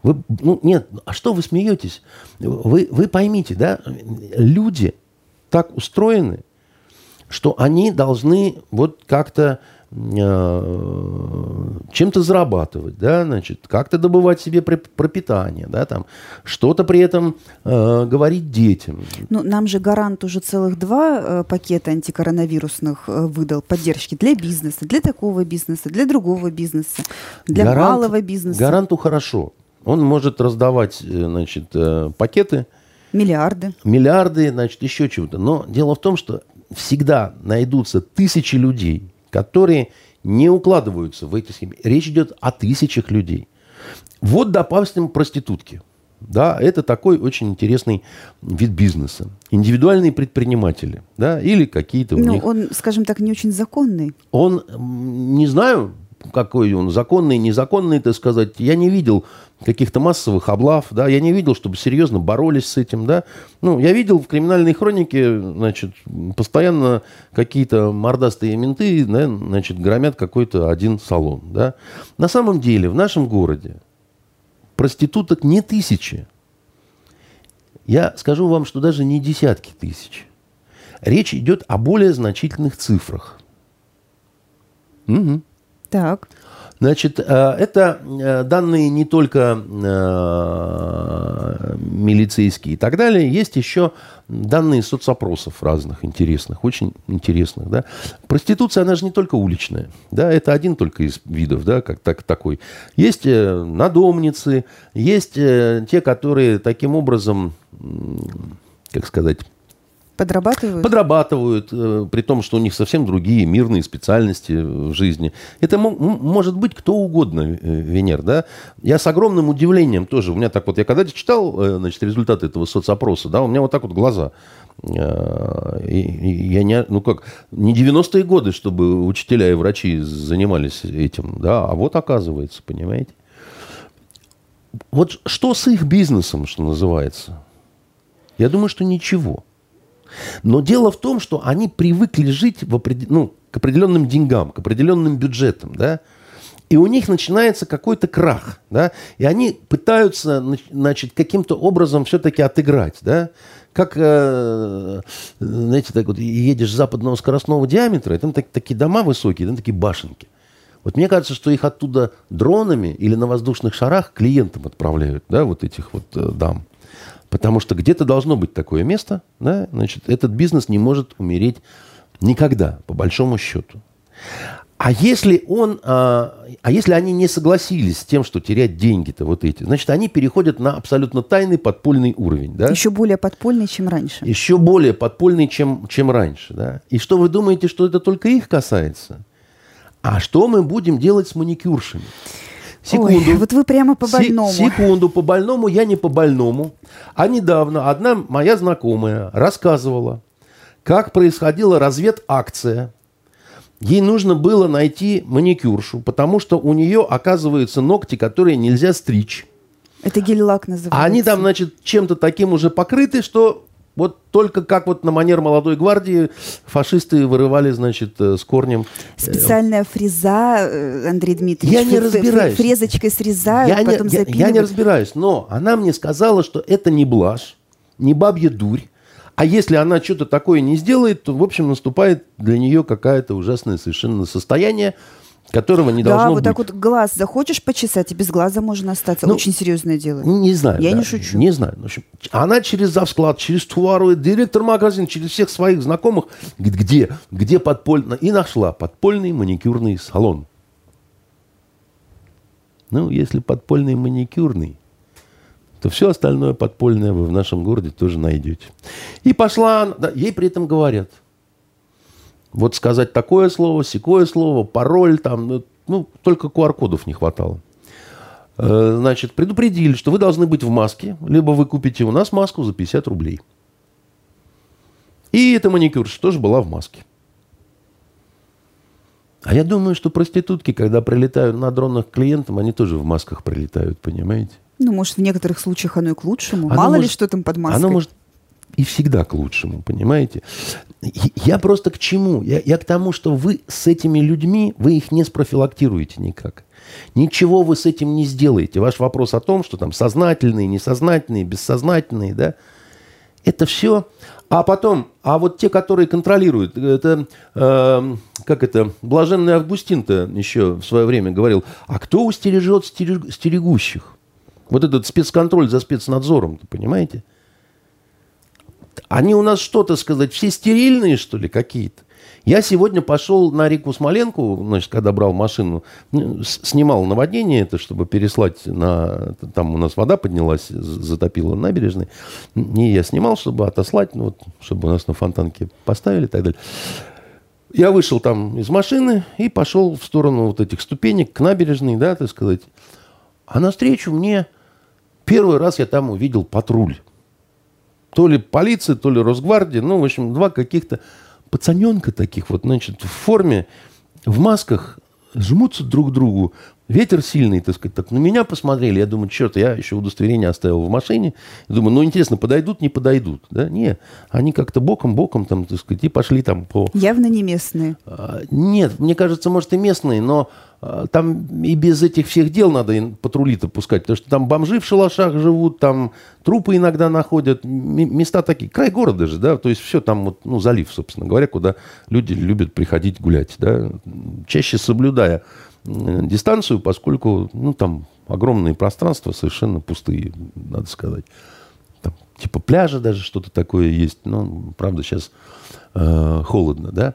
Вы, ну, нет, а что вы смеетесь? Вы, вы поймите, да, люди так устроены, что они должны вот как-то Э, чем-то зарабатывать, да, значит, как-то добывать себе пропитание, да, там, что-то при этом э, говорить детям. Ну, нам же гарант уже целых два э, пакета антикоронавирусных э, выдал поддержки для бизнеса, для такого бизнеса, для другого бизнеса, для гарант, малого бизнеса. Гаранту хорошо. Он может раздавать, э, значит, э, пакеты. Миллиарды. Миллиарды, значит, еще чего-то. Но дело в том, что всегда найдутся тысячи людей, которые не укладываются в эти схемы. Речь идет о тысячах людей. Вот, допустим, проститутки. Да, это такой очень интересный вид бизнеса. Индивидуальные предприниматели, да, или какие-то у ну, них... он, скажем так, не очень законный. Он, не знаю, какой он, законный, незаконный, так сказать, я не видел каких-то массовых облав, да, я не видел, чтобы серьезно боролись с этим, да. Ну, я видел в криминальной хронике, значит, постоянно какие-то мордастые менты, да, значит, громят какой-то один салон, да. На самом деле в нашем городе проституток не тысячи. Я скажу вам, что даже не десятки тысяч. Речь идет о более значительных цифрах. Угу. Так. Значит, э, это э, данные не только э, милицейские и так далее, есть еще данные соцопросов разных интересных, очень интересных. Да. Проституция, она же не только уличная, да, это один только из видов, да, как так, такой. Есть надомницы, есть те, которые таким образом, как сказать, Подрабатывают? Подрабатывают, э, при том, что у них совсем другие мирные специальности в жизни. Это может быть кто угодно, э, Венер, да? Я с огромным удивлением тоже, у меня так вот, я когда читал, э, значит, результаты этого соцопроса, да, у меня вот так вот глаза я не, ну как, не 90-е годы, чтобы учителя и врачи занимались этим, да, а вот оказывается, понимаете. Вот что с их бизнесом, что называется? Я думаю, что ничего. Но дело в том, что они привыкли жить в опред... ну, к определенным деньгам, к определенным бюджетам, да, и у них начинается какой-то крах, да, и они пытаются, значит, каким-то образом все-таки отыграть, да, как, э, знаете, так вот едешь западного скоростного диаметра, и там так, такие дома высокие, там такие башенки. Вот мне кажется, что их оттуда дронами или на воздушных шарах клиентам отправляют, да, вот этих вот э, дам. Потому что где-то должно быть такое место, да, значит, этот бизнес не может умереть никогда, по большому счету. А если он, а, а если они не согласились с тем, что терять деньги-то вот эти, значит, они переходят на абсолютно тайный подпольный уровень, да? Еще более подпольный, чем раньше. Еще более подпольный, чем, чем раньше, да? И что вы думаете, что это только их касается? А что мы будем делать с маникюршами? Секунду. Ой, вот вы прямо по больному. Секунду, по больному, я не по больному. А недавно одна моя знакомая рассказывала, как происходила разведакция. Ей нужно было найти маникюршу, потому что у нее, оказываются, ногти, которые нельзя стричь. Это гель-лак называется. Они там, значит, чем-то таким уже покрыты, что вот только как вот на манер молодой гвардии фашисты вырывали, значит, э, с корнем. Э, Специальная фреза, э, Андрей Дмитриевич. Я не разбираюсь. Фрезочкой срезают, я потом не, я, я не разбираюсь, но она мне сказала, что это не блажь, не бабья дурь. А если она что-то такое не сделает, то, в общем, наступает для нее какое-то ужасное совершенно состояние, которого не да, должно быть. Да, вот так вот глаз захочешь почесать, и без глаза можно остаться. Ну, Очень серьезное дело. Не знаю. Я да, не шучу. Не знаю. В общем, она через завсклад, через товаровый директор магазина, через всех своих знакомых, где, где подпольно, и нашла подпольный маникюрный салон. Ну, если подпольный маникюрный, то все остальное подпольное вы в нашем городе тоже найдете. И пошла, да, ей при этом говорят, Вот сказать такое слово, секое слово, пароль там, ну, ну только QR-кодов не хватало. Э, значит, предупредили, что вы должны быть в маске, либо вы купите у нас маску за 50 рублей. И эта маникюрша тоже была в маске. А я думаю, что проститутки, когда прилетают на дронах к клиентам, они тоже в масках прилетают, понимаете? Ну, может, в некоторых случаях оно и к лучшему. Оно Мало может, ли, что там под маской. Оно может и всегда к лучшему, понимаете? Я просто к чему? Я, я к тому, что вы с этими людьми, вы их не спрофилактируете никак. Ничего вы с этим не сделаете. Ваш вопрос о том, что там сознательные, несознательные, бессознательные, да, это все. А потом, а вот те, которые контролируют, это, э, как это, блаженный Августин-то еще в свое время говорил, а кто устережет стерегущих? Вот этот спецконтроль за спецнадзором, понимаете? Они у нас что-то сказать, все стерильные, что ли, какие-то? Я сегодня пошел на реку Смоленку, значит, когда брал машину, ну, снимал наводнение это, чтобы переслать на... Там у нас вода поднялась, затопила набережной. И я снимал, чтобы отослать, ну, вот, чтобы у нас на фонтанке поставили и так далее. Я вышел там из машины и пошел в сторону вот этих ступенек к набережной, да, так сказать. А навстречу мне первый раз я там увидел патруль. То ли полиция, то ли Росгвардия, ну, в общем, два каких-то пацаненка таких вот, значит, в форме, в масках, жмутся друг к другу. Ветер сильный, так сказать. Так на меня посмотрели. Я думаю, черт, я еще удостоверение оставил в машине. Думаю, ну, интересно, подойдут, не подойдут. Да? Не, они как-то боком-боком, там, так сказать, и пошли там по... Явно не местные. А, нет, мне кажется, может, и местные, но там и без этих всех дел надо патрули-то пускать, потому что там бомжи в шалашах живут, там трупы иногда находят, места такие, край города же, да, то есть все там вот, ну, залив, собственно говоря, куда люди любят приходить гулять, да, чаще соблюдая дистанцию, поскольку, ну, там огромные пространства совершенно пустые, надо сказать. Там, типа пляжа даже что-то такое есть, но, правда, сейчас э, холодно, да.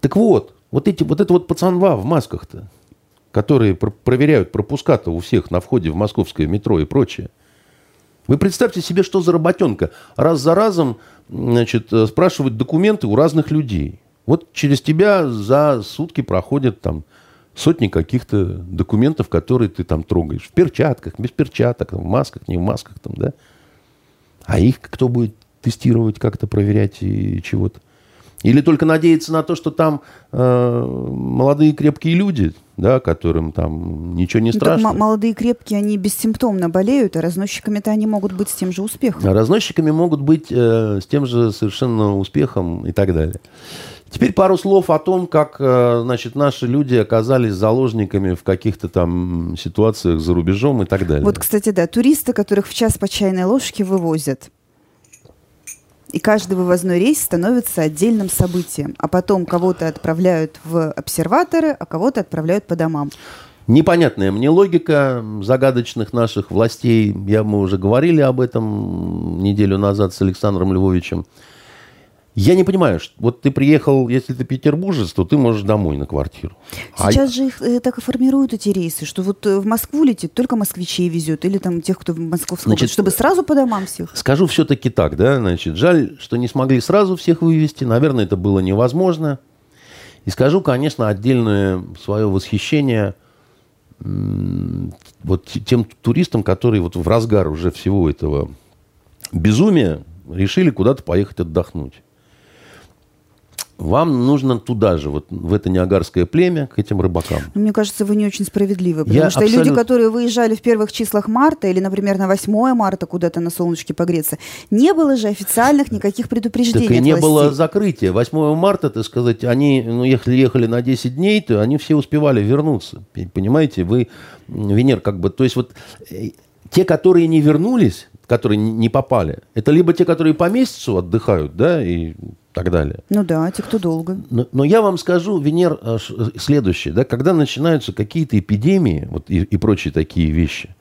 Так вот, вот, эти, вот это вот пацанва в масках-то, которые про- проверяют пропуска-то у всех на входе в московское метро и прочее. Вы представьте себе, что за работенка. Раз за разом значит, э, спрашивать документы у разных людей. Вот через тебя за сутки проходят там сотни каких-то документов, которые ты там трогаешь. В перчатках, без перчаток, в масках, не в масках там, да. А их кто будет тестировать, как-то проверять и чего-то? Или только надеяться на то, что там э, молодые крепкие люди, да, которым там ничего не ну, страшно. молодые крепкие, они бессимптомно болеют, а разносчиками-то они могут быть с тем же успехом. А разносчиками могут быть э, с тем же совершенно успехом и так далее. Теперь пару слов о том, как э, значит, наши люди оказались заложниками в каких-то там ситуациях за рубежом и так далее. Вот, кстати, да, туристы, которых в час по чайной ложке вывозят. И каждый вывозной рейс становится отдельным событием. А потом кого-то отправляют в обсерваторы, а кого-то отправляют по домам. Непонятная мне логика загадочных наших властей. Я, мы уже говорили об этом неделю назад с Александром Львовичем. Я не понимаю, что вот ты приехал, если ты петербуржец, то ты можешь домой на квартиру. А Сейчас а... же их э, так и формируют эти рейсы, что вот э, в Москву летит, только москвичей везет, или там тех, кто в Московском значит, чтобы сразу по домам всех. Скажу все-таки так, да, значит, жаль, что не смогли сразу всех вывести, наверное, это было невозможно. И скажу, конечно, отдельное свое восхищение вот тем туристам, которые вот в разгар уже всего этого безумия решили куда-то поехать отдохнуть вам нужно туда же, вот в это неагарское племя, к этим рыбакам. Ну, мне кажется, вы не очень справедливы, потому Я что абсолют... люди, которые выезжали в первых числах марта или, например, на 8 марта куда-то на солнышке погреться, не было же официальных никаких предупреждений Так и не было закрытия. 8 марта, так сказать, они, ну, ехали, ехали на 10 дней, то они все успевали вернуться. Понимаете, вы, Венер, как бы, то есть вот э, те, которые не вернулись, которые не попали, это либо те, которые по месяцу отдыхают, да, и так далее. Ну да, те, кто долго. Но, но я вам скажу, Венер, э, следующее. Да, когда начинаются какие-то эпидемии вот, и, и прочие такие вещи,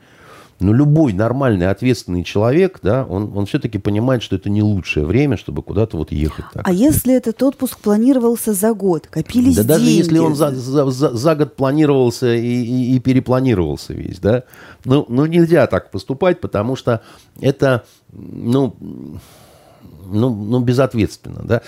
ну, любой нормальный, ответственный человек, да, он, он все-таки понимает, что это не лучшее время, чтобы куда-то вот ехать. Так. А если этот отпуск планировался за год, копились да деньги? даже если он за, за, за, за год планировался и, и, и перепланировался весь, да, ну, ну, нельзя так поступать, потому что это, ну, ну, ну безответственно, да.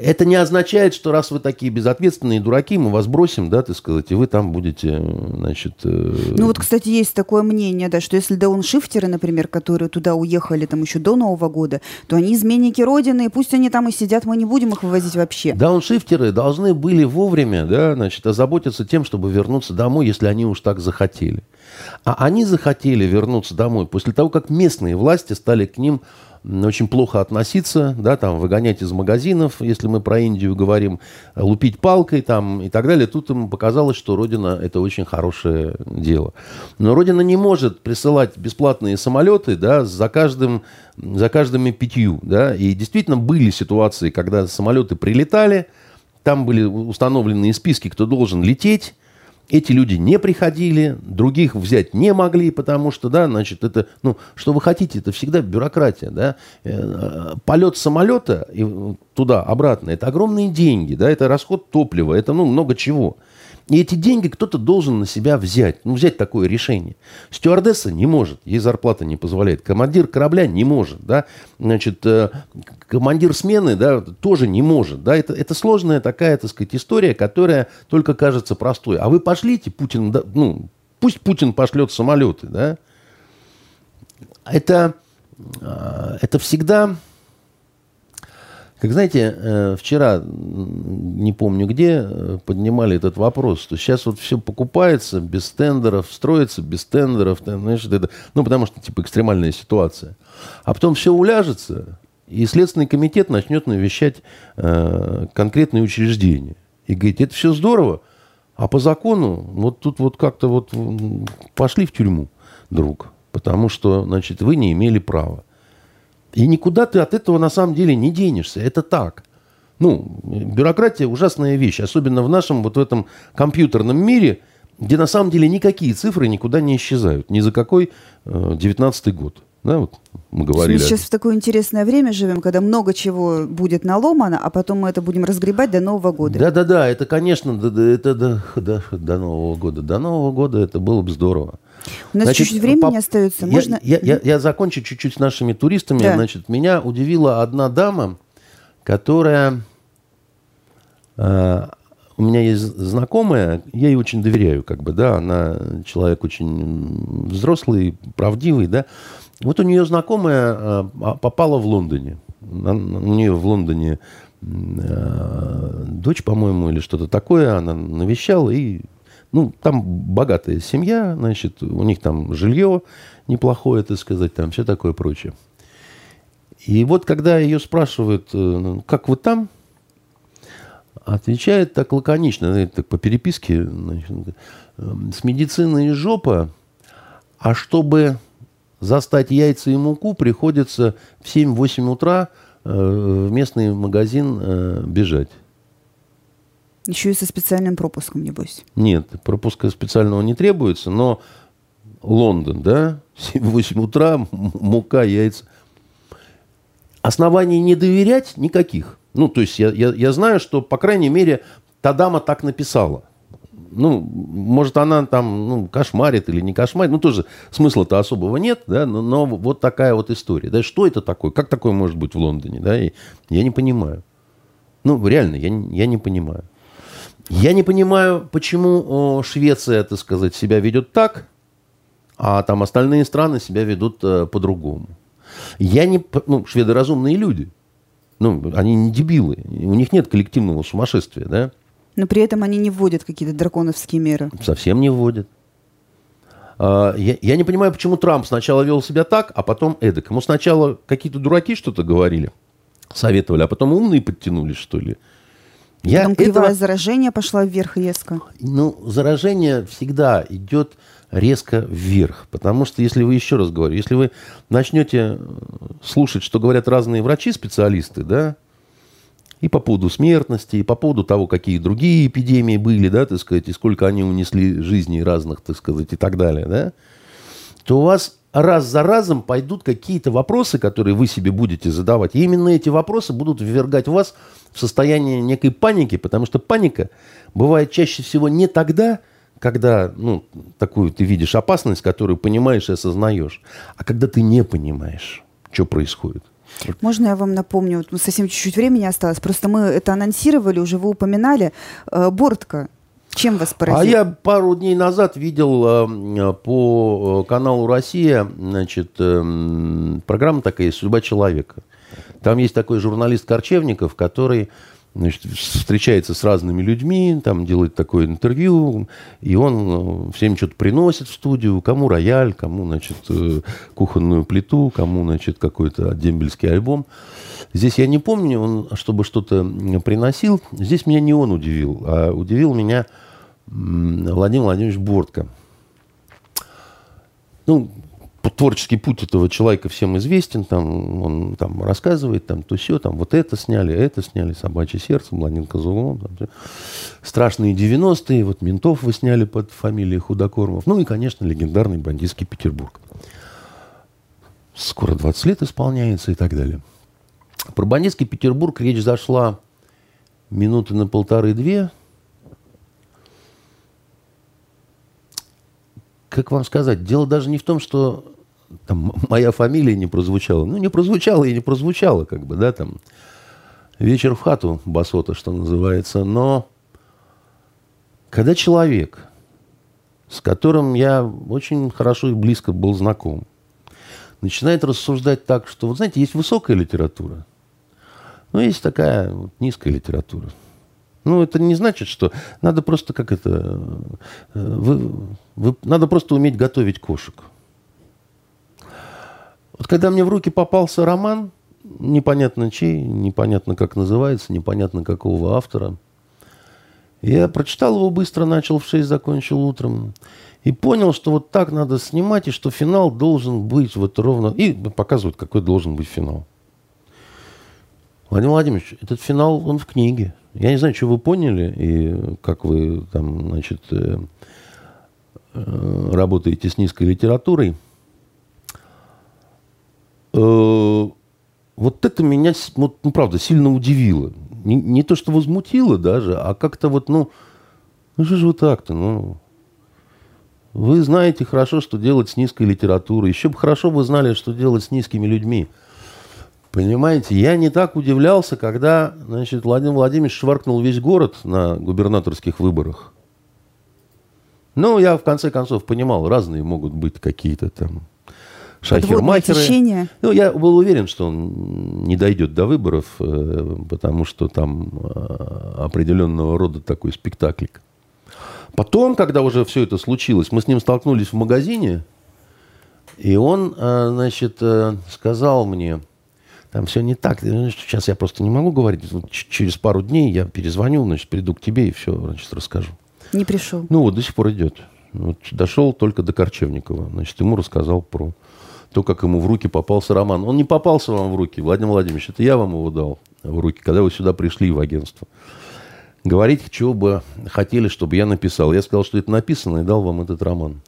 это не означает, что раз вы такие безответственные дураки, мы вас бросим, да, так сказать, и вы там будете, значит... Э... Ну вот, кстати, есть такое мнение, да, что если дауншифтеры, например, которые туда уехали там еще до Нового года, то они изменники Родины, и пусть они там и сидят, мы не будем их вывозить вообще. Дауншифтеры должны были вовремя, да, значит, озаботиться тем, чтобы вернуться домой, если они уж так захотели. А они захотели вернуться домой после того, как местные власти стали к ним очень плохо относиться, да, там, выгонять из магазинов, если мы про Индию говорим, лупить палкой там и так далее. Тут ему показалось, что Родина – это очень хорошее дело. Но Родина не может присылать бесплатные самолеты, да, за каждым, за каждыми пятью, да, и действительно были ситуации, когда самолеты прилетали, там были установлены списки, кто должен лететь, эти люди не приходили, других взять не могли, потому что, да, значит, это, ну, что вы хотите, это всегда бюрократия, да. Э, полет самолета туда-обратно, это огромные деньги, да, это расход топлива, это, ну, много чего. И эти деньги кто-то должен на себя взять. Ну, взять такое решение. Стюардесса не может, ей зарплата не позволяет. Командир корабля не может, да. Значит, э, командир смены, да, тоже не может, да. Это, это сложная такая, так сказать, история, которая только кажется простой. А вы пошлите, Путин, да, ну, пусть Путин пошлет самолеты, да. Это, э, это всегда как знаете, э, вчера, не помню где, э, поднимали этот вопрос, что сейчас вот все покупается без тендеров, строится без тендеров, знаешь, это, ну, потому что, типа, экстремальная ситуация. А потом все уляжется, и Следственный комитет начнет навещать э, конкретные учреждения. И говорит, это все здорово, а по закону вот тут вот как-то вот пошли в тюрьму, друг, потому что, значит, вы не имели права. И никуда ты от этого на самом деле не денешься. Это так. Ну, бюрократия ужасная вещь, особенно в нашем вот в этом компьютерном мире, где на самом деле никакие цифры никуда не исчезают. Ни за какой э, 19 год. Да, вот мы говорили. Мы сейчас в такое интересное время живем, когда много чего будет наломано, а потом мы это будем разгребать до Нового года. Да-да-да, это, конечно, это до, до, до Нового года. До Нового года это было бы здорово. У нас Значит, чуть-чуть времени по... остается. Можно... Я, я, я, я закончу чуть-чуть с нашими туристами. Да. Значит, меня удивила одна дама, которая... Э, у меня есть знакомая, я ей очень доверяю, как бы, да, она человек очень взрослый, правдивый, да. Вот у нее знакомая э, попала в Лондоне. У нее в Лондоне э, дочь, по-моему, или что-то такое, она навещала и ну, там богатая семья, значит, у них там жилье неплохое, так сказать, там все такое прочее. И вот когда ее спрашивают, э, ну, как вы там, отвечает так лаконично, так по переписке, значит, «Эм, с медициной жопа, а чтобы застать яйца и муку, приходится в 7-8 утра э, в местный магазин э, бежать. Еще и со специальным пропуском, небось. Нет, пропуска специального не требуется, но Лондон, да, 7-8 утра, мука, яйца. Оснований не доверять никаких. Ну, то есть я, я, я знаю, что, по крайней мере, та дама так написала. Ну, может, она там ну, кошмарит или не кошмарит. Ну, тоже смысла-то особого нет, да, но, но вот такая вот история. Да, что это такое? Как такое может быть в Лондоне, да? И я не понимаю. Ну, реально, я, я не понимаю. Я не понимаю, почему Швеция, так сказать, себя ведет так, а там остальные страны себя ведут э, по-другому. Я не... Ну, шведы разумные люди. Ну, они не дебилы. У них нет коллективного сумасшествия, да? Но при этом они не вводят какие-то драконовские меры. Совсем не вводят. А, я, я не понимаю, почему Трамп сначала вел себя так, а потом эдак. Ему сначала какие-то дураки что-то говорили, советовали, а потом умные подтянулись, что ли. Я Потом кривая этого... заражение пошла вверх резко. Ну, заражение всегда идет резко вверх. Потому что, если вы, еще раз говорю, если вы начнете э, слушать, что говорят разные врачи-специалисты, да, и по поводу смертности, и по поводу того, какие другие эпидемии были, да, так сказать, и сколько они унесли жизней разных, так сказать, и так далее, да, то у вас раз за разом пойдут какие-то вопросы, которые вы себе будете задавать. И именно эти вопросы будут ввергать вас в состояние некой паники, потому что паника бывает чаще всего не тогда, когда ну, такую ты видишь опасность, которую понимаешь и осознаешь, а когда ты не понимаешь, что происходит. Можно я вам напомню, вот совсем чуть-чуть времени осталось, просто мы это анонсировали, уже вы упоминали. Э, Бортка, чем вас поразил? А я пару дней назад видел э, по каналу «Россия» значит, э, программа такая «Судьба человека». Там есть такой журналист Корчевников, который значит, встречается с разными людьми, там делает такое интервью, и он э, всем что-то приносит в студию, кому рояль, кому, значит, э, кухонную плиту, кому, значит, какой-то дембельский альбом. Здесь я не помню, он чтобы что-то приносил. Здесь меня не он удивил, а удивил меня Владимир Владимирович Бортко. Ну, творческий путь этого человека всем известен, там, он там рассказывает, там, то все, там, вот это сняли, это сняли, «Собачье сердце», «Блондинка за углом», там, страшные 90-е, вот «Ментов» вы сняли под фамилией Худокормов, ну и, конечно, легендарный бандитский Петербург. Скоро 20 лет исполняется и так далее. Про бандитский Петербург речь зашла минуты на полторы-две, как вам сказать, дело даже не в том, что там, моя фамилия не прозвучала. Ну, не прозвучала и не прозвучала, как бы, да, там. Вечер в хату басота, что называется. Но когда человек, с которым я очень хорошо и близко был знаком, начинает рассуждать так, что, вот знаете, есть высокая литература, но есть такая вот низкая литература. Ну, это не значит, что надо просто как это... Э, вы, вы, надо просто уметь готовить кошек. Вот когда мне в руки попался роман, непонятно чей, непонятно как называется, непонятно какого автора, я прочитал его быстро, начал в 6, закончил утром. И понял, что вот так надо снимать, и что финал должен быть вот ровно... И показывают, какой должен быть финал. Владимир Владимирович, этот финал, он в книге. Я не знаю, что вы поняли, и как вы там, значит, э, э, работаете с низкой литературой. Э, вот это меня, вот, ну, правда, сильно удивило. Не, не то, что возмутило даже, а как-то вот, ну, ну что же вы так-то, ну... Вы знаете хорошо, что делать с низкой литературой. Еще бы хорошо вы знали, что делать с низкими людьми. Понимаете, я не так удивлялся, когда, значит, Владимир Владимирович шваркнул весь город на губернаторских выборах. Ну, я в конце концов понимал, разные могут быть какие-то там шахермахеры. Ну, я был уверен, что он не дойдет до выборов, э, потому что там э, определенного рода такой спектаклик. Потом, когда уже все это случилось, мы с ним столкнулись в магазине, и он, э, значит, сказал мне, там все не так. Сейчас я просто не могу говорить. Через пару дней я перезвоню, значит, приду к тебе и все, значит, расскажу. Не пришел. Ну вот до сих пор идет. Вот, дошел только до Корчевникова. Значит, ему рассказал про то, как ему в руки попался роман. Он не попался вам в руки, Владимир Владимирович, это я вам его дал в руки, когда вы сюда пришли в агентство. Говорите, чего бы хотели, чтобы я написал. Я сказал, что это написано, и дал вам этот роман.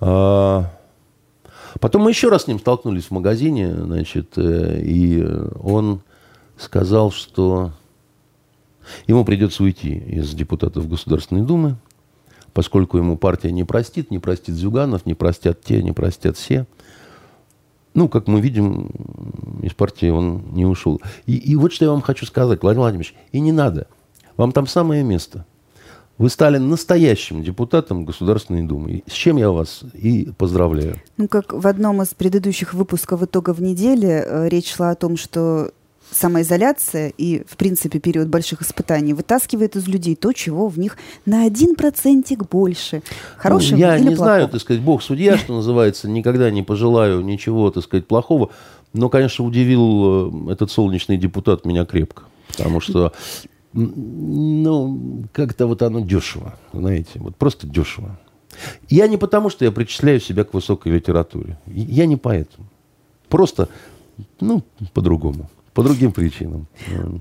А, Потом мы еще раз с ним столкнулись в магазине, значит, э, и он сказал, что ему придется уйти из депутатов Государственной Думы, поскольку ему партия не простит, не простит Зюганов, не простят те, не простят все. Ну, как мы видим, из партии он не ушел. И, и вот что я вам хочу сказать, Владимир Владимирович, и не надо. Вам там самое место – вы стали настоящим депутатом Государственной Думы. С чем я вас и поздравляю. Ну, как в одном из предыдущих выпусков «Итогов недели» э, речь шла о том, что самоизоляция и, в принципе, период больших испытаний вытаскивает из людей то, чего в них на один процентик больше. Хорошего ну, Я или не плохого? знаю, так сказать, бог судья, что называется, никогда не пожелаю ничего, так сказать, плохого. Но, конечно, удивил э, этот солнечный депутат меня крепко. Потому что ну, как-то вот оно дешево, знаете, вот просто дешево. Я не потому, что я причисляю себя к высокой литературе. Я не поэтому. Просто, ну, по-другому. По другим причинам.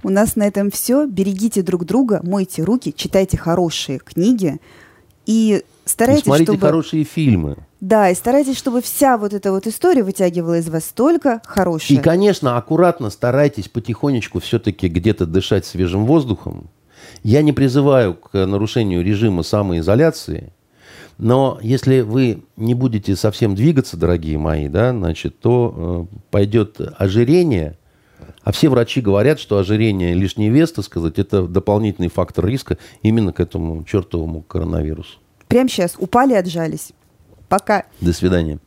У нас на этом все. Берегите друг друга, мойте руки, читайте хорошие книги. И старайтесь, и смотрите чтобы... хорошие фильмы. Да, и старайтесь, чтобы вся вот эта вот история вытягивала из вас только хорошее. И, конечно, аккуратно старайтесь потихонечку все-таки где-то дышать свежим воздухом. Я не призываю к нарушению режима самоизоляции, Но если вы не будете совсем двигаться, дорогие мои, да, значит, то э, пойдет ожирение, а все врачи говорят, что ожирение лишний вес, так сказать, это дополнительный фактор риска именно к этому чертовому коронавирусу. Прямо сейчас упали, отжались. Пока. До свидания.